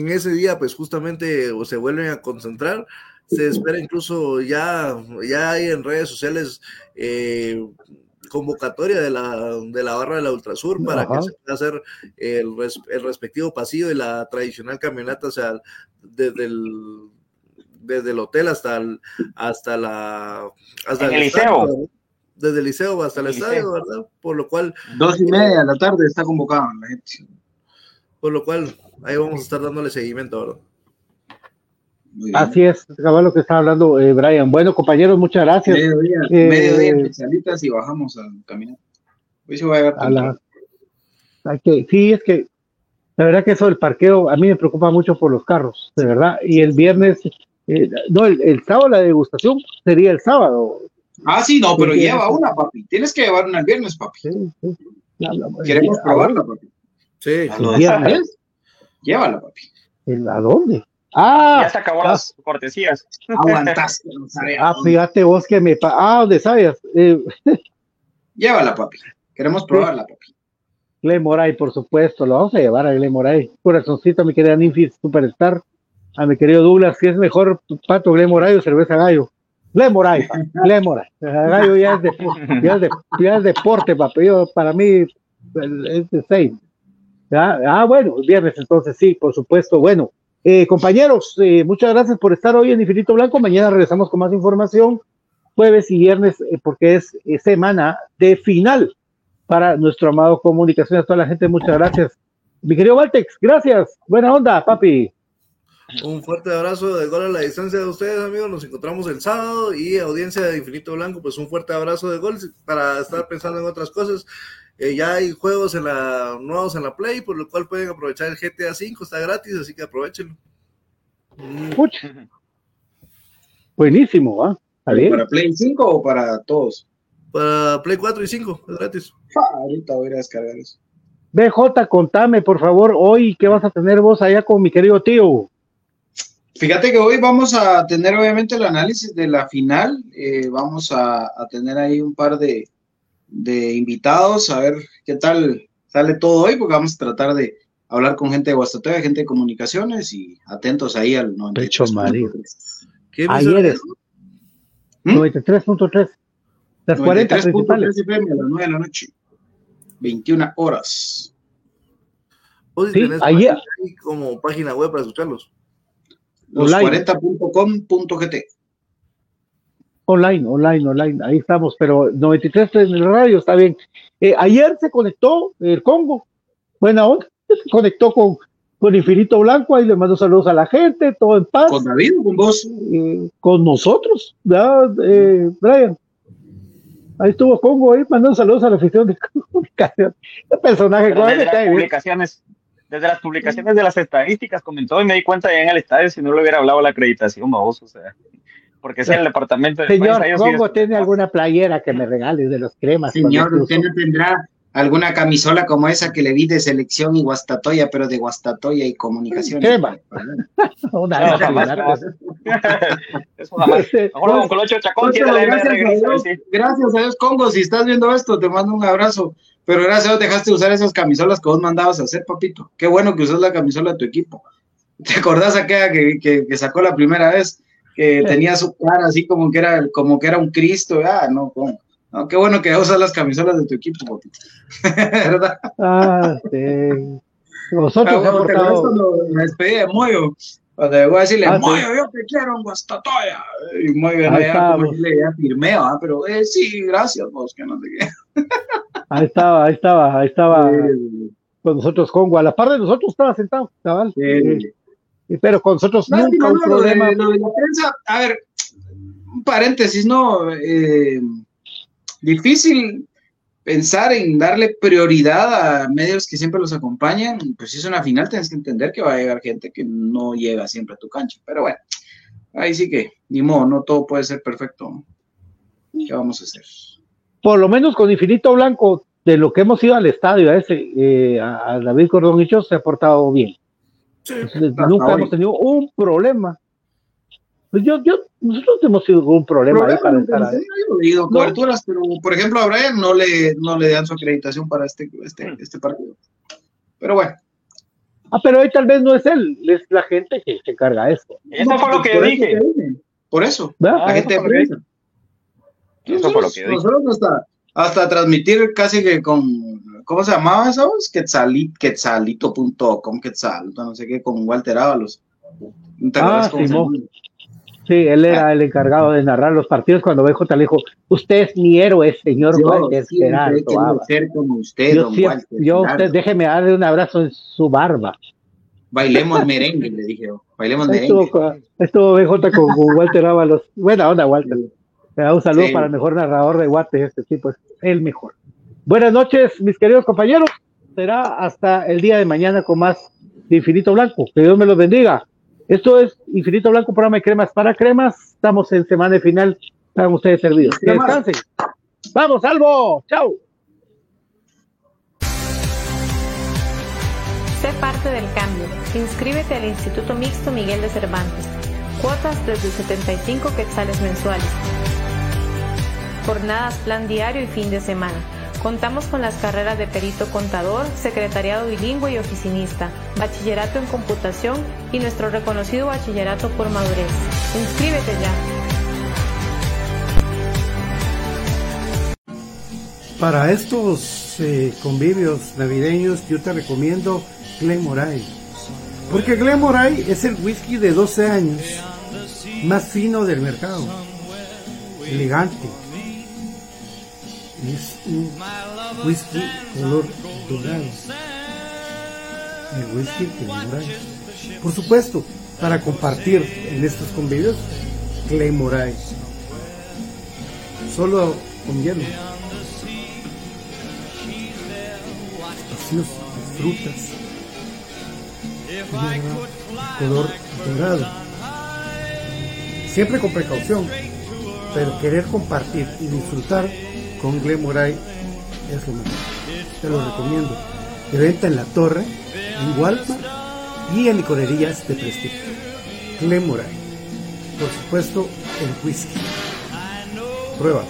ese día pues justamente se vuelven a concentrar, se espera incluso ya, ya hay en redes sociales eh, convocatoria de la, de la barra de la Ultrasur para Ajá. que se pueda hacer el, res- el respectivo pasillo y la tradicional caminata, o sea, desde el, desde el hotel hasta el, hasta la hasta En el liceo. desde el liceo hasta el El estadio, liceo. ¿verdad? Por lo cual, Dos y media de la tarde está convocada la gente. por lo cual ahí vamos a estar dándole seguimiento, ¿verdad? Así es, cabal lo que está hablando eh, Brian. Bueno, compañeros, muchas gracias. Mediodía, Eh, mediodía en especialitas y bajamos a caminar. Hoy se va a llegar a la- temprano. hay que, sí, es que la verdad que eso del parqueo a mí me preocupa mucho por los carros, de verdad. Y el viernes, eh, no, el, el sábado la degustación sería el sábado. Ah, sí, no, pero Sí, lleva una, papi. Tienes que llevar una el viernes, papi. Sí, sí. La- la- Queremos ¿a probarla, papi. Sí, ¿A lo El viernes. Llévala, papi. ¿A dónde? Ah, Ya se acabó ah, las cortesías. Aguantaste, no ah, fíjate vos que me... pa- Ah, ¿dónde sabías? Eh, Llévala, papi. Queremos probarla, papi. Gle Moray, por supuesto, lo vamos a llevar a Gle Moray. Corazoncito, a mi querida Ninfi Superstar, a mi querido Douglas, si es mejor pato Gle Moray o cerveza gallo. Gle Moray, pa, Gle Moray. Gallo ya es, de, ya, es de- ya es deporte, papi. Yo, para mí es de seis. Ya, Ah, bueno, viernes entonces sí, por supuesto. Bueno, eh, compañeros, eh, muchas gracias por estar hoy en Infinito Blanco. Mañana regresamos con más información, jueves y viernes, eh, porque es semana de final para nuestro amado comunicación. A toda la gente, muchas gracias. Mi querido Valtex, gracias. Buena onda, papi. Un fuerte abrazo de gol a la distancia de ustedes, amigos. Nos encontramos el sábado y audiencia de Infinito Blanco, pues un fuerte abrazo de gol para estar pensando en otras cosas. Eh, ya hay juegos en la, nuevos en la Play, por lo cual pueden aprovechar el GTA V, está gratis, así que aprovechenlo. Pucha. Buenísimo, ¿ah? ¿Para Play 5 o para todos? Para Play 4 y 5, es gratis. Ah, ahorita voy a descargar eso. BJ, contame, por favor, hoy qué vas a tener vos allá con mi querido tío. Fíjate que hoy vamos a tener obviamente el análisis de la final. eh, vamos a, a tener ahí un par de, de invitados, a ver qué tal sale todo hoy, porque vamos a tratar de hablar con gente de Guastatoya, gente de comunicaciones y atentos ahí al 93. Pecho María. ¿Qué Ayer emisora es- es? 93.3. Las 40 principales. 93.3 FM a las 9 de la noche. 21 horas. O si Sí, tenés ayer- como página web para escucharlos. Online. Los40.com.gt. Online, online, online, ahí estamos, pero 93 en el radio, está bien. Eh, ayer se conectó el Congo, buena onda, se conectó con, con Infinito Blanco, ahí le mando saludos a la gente, todo en paz. Con David con vos. Eh, con nosotros, ¿verdad, eh, Brian? Ahí estuvo Congo, ahí mandando saludos a la afición de comunicación. El personaje, Pero ¿cuál desde me las publicaciones, desde las publicaciones de las estadísticas comentó y me di cuenta ya en el estadio si no le hubiera hablado la acreditación, vos, o sea, porque es el departamento de Señor, Congo tiene alguna playera que me regale de los cremas. Señor, usted no tendrá alguna camisola como esa que le vi de selección y Guastatoya, pero de Guastatoya y comunicación. Crema. Una No, jamás. Mejor Chacón tiene la gracias, a Dios, sí. gracias a Dios, Congo, si estás viendo esto, te mando un abrazo. Pero gracias a Dios dejaste de usar esas camisolas que vos mandabas a hacer, papito. Qué bueno que usas la camisola de tu equipo. ¿Te acordás aquella que, que, que sacó la primera vez? Que tenía su cara así como que era, como que era un Cristo. Ah, no, Congo. No, qué bueno que usas las camisolas de tu equipo. ¿Verdad? Ah, sí. Vosotros Ah, se han bueno, ¿te acuerdas portado. cuando me despedí de Moyo? Cuando llegó a decirle, Ah, sí. Moyo, yo te quiero en Guastatoya. Y Moyo Ahí ya, decirle, ya firmé, ¿ah? pero eh, sí, gracias, vos, que no sé qué. Ahí estaba, ahí estaba, ahí estaba con nosotros Congo. A la par de nosotros estaba sentado, cabal. Sí. Pero con nosotros nunca un ¿no? Lo de- problema. lo de la prensa, a ver, un paréntesis, ¿no? Eh, difícil pensar en darle prioridad a medios que siempre los acompañan. Pues si es una final, tienes que entender que va a llegar gente que no llega siempre a tu cancha. Pero bueno, ahí sí que, ni modo, no todo puede ser perfecto. ¿no? ¿Qué vamos a hacer? Por lo menos con Infinito Blanco, de lo que hemos ido al estadio a ese, eh, a David Cordón Hicho se ha portado bien. Nunca hoy. hemos tenido un problema. Pues yo, yo, nosotros hemos tenido un problema ahí para estar ahí. Yo he leído coberturas, pero por ejemplo a Brian no le, no le dan su acreditación para este, este, este partido. Pero bueno. Ah, pero ahí tal vez no es él, es la gente que se encarga de eso. Eso fue lo que Por eso dije. Por eso. ¿Verdad? La gente de eso. Eso fue lo que dije. Nosotros hasta, hasta transmitir casi que con, ¿cómo se llamaba eso? Quetzalit, quetzalito.com, quetzalito, no sé qué, con Walter Ábalos. ¿No te acuerdas Ah, llama? Sí, él era el encargado de narrar los partidos cuando BJ le dijo, usted es mi héroe, señor Yo Walter Gerardo querido Ábalos". ser como usted, Yo, don Walter. yo usted déjeme darle un abrazo en su barba. Bailemos merengue, le dije yo. Bailemos Ahí merengue. Estuvo, estuvo BJ con, con Walter Ábalos. Buena onda, Walter. Le da un saludo Sí. para el mejor narrador de Guate, este tipo es el mejor. Buenas noches, mis queridos compañeros. Será hasta el día de mañana con más de Infinito Blanco. Que Dios me los bendiga. Esto es Infinito Blanco, programa de cremas para cremas. Estamos en semana de final. Están ustedes servidos. Que descansen. Vamos, Salvo. Chao. Sé parte del cambio. Inscríbete al Instituto Mixto Miguel de Cervantes. Cuotas desde 75 quetzales mensuales. Jornadas, plan diario y fin de semana. Contamos con las carreras de perito contador, secretariado bilingüe y oficinista, bachillerato en computación y nuestro reconocido bachillerato por madurez. Inscríbete ya. Para estos eh, convivios navideños yo te recomiendo Glenmorangie. Porque Glenmorangie es el whisky de 12 años más fino del mercado. Elegante. Un whisky color dorado. El whisky Glenmorangie. Por supuesto, para compartir en estos convivios, Glenmorangie. Solo con hielo. Espacioso, de frutas, color dorado. Siempre con precaución, pero querer compartir y disfrutar con Glenmorangie es lo mejor. Te lo recomiendo. De venta en la torre, en Walmart y en licorerías de prestigio. Glenmorangie. Por supuesto, el whisky. Prueba.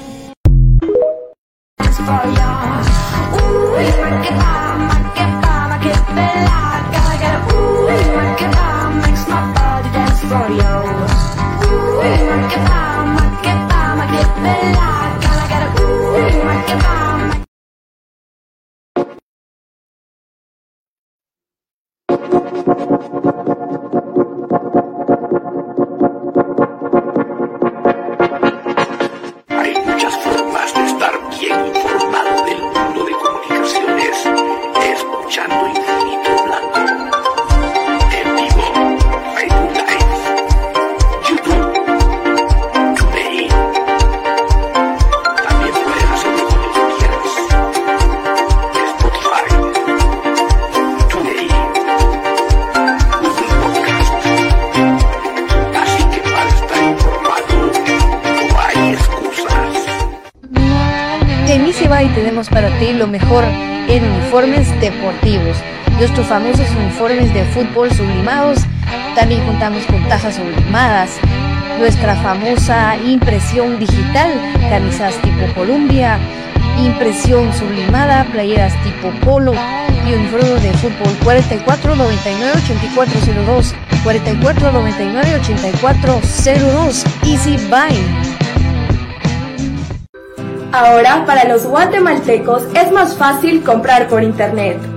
Fútbol sublimados. También contamos con tazas sublimadas. Nuestra famosa impresión digital, camisas tipo Columbia, impresión sublimada, playeras tipo polo y uniforme de fútbol 44 99 8402 44 99 8402 Easy Buy. Ahora para los guatemaltecos es más fácil comprar por internet.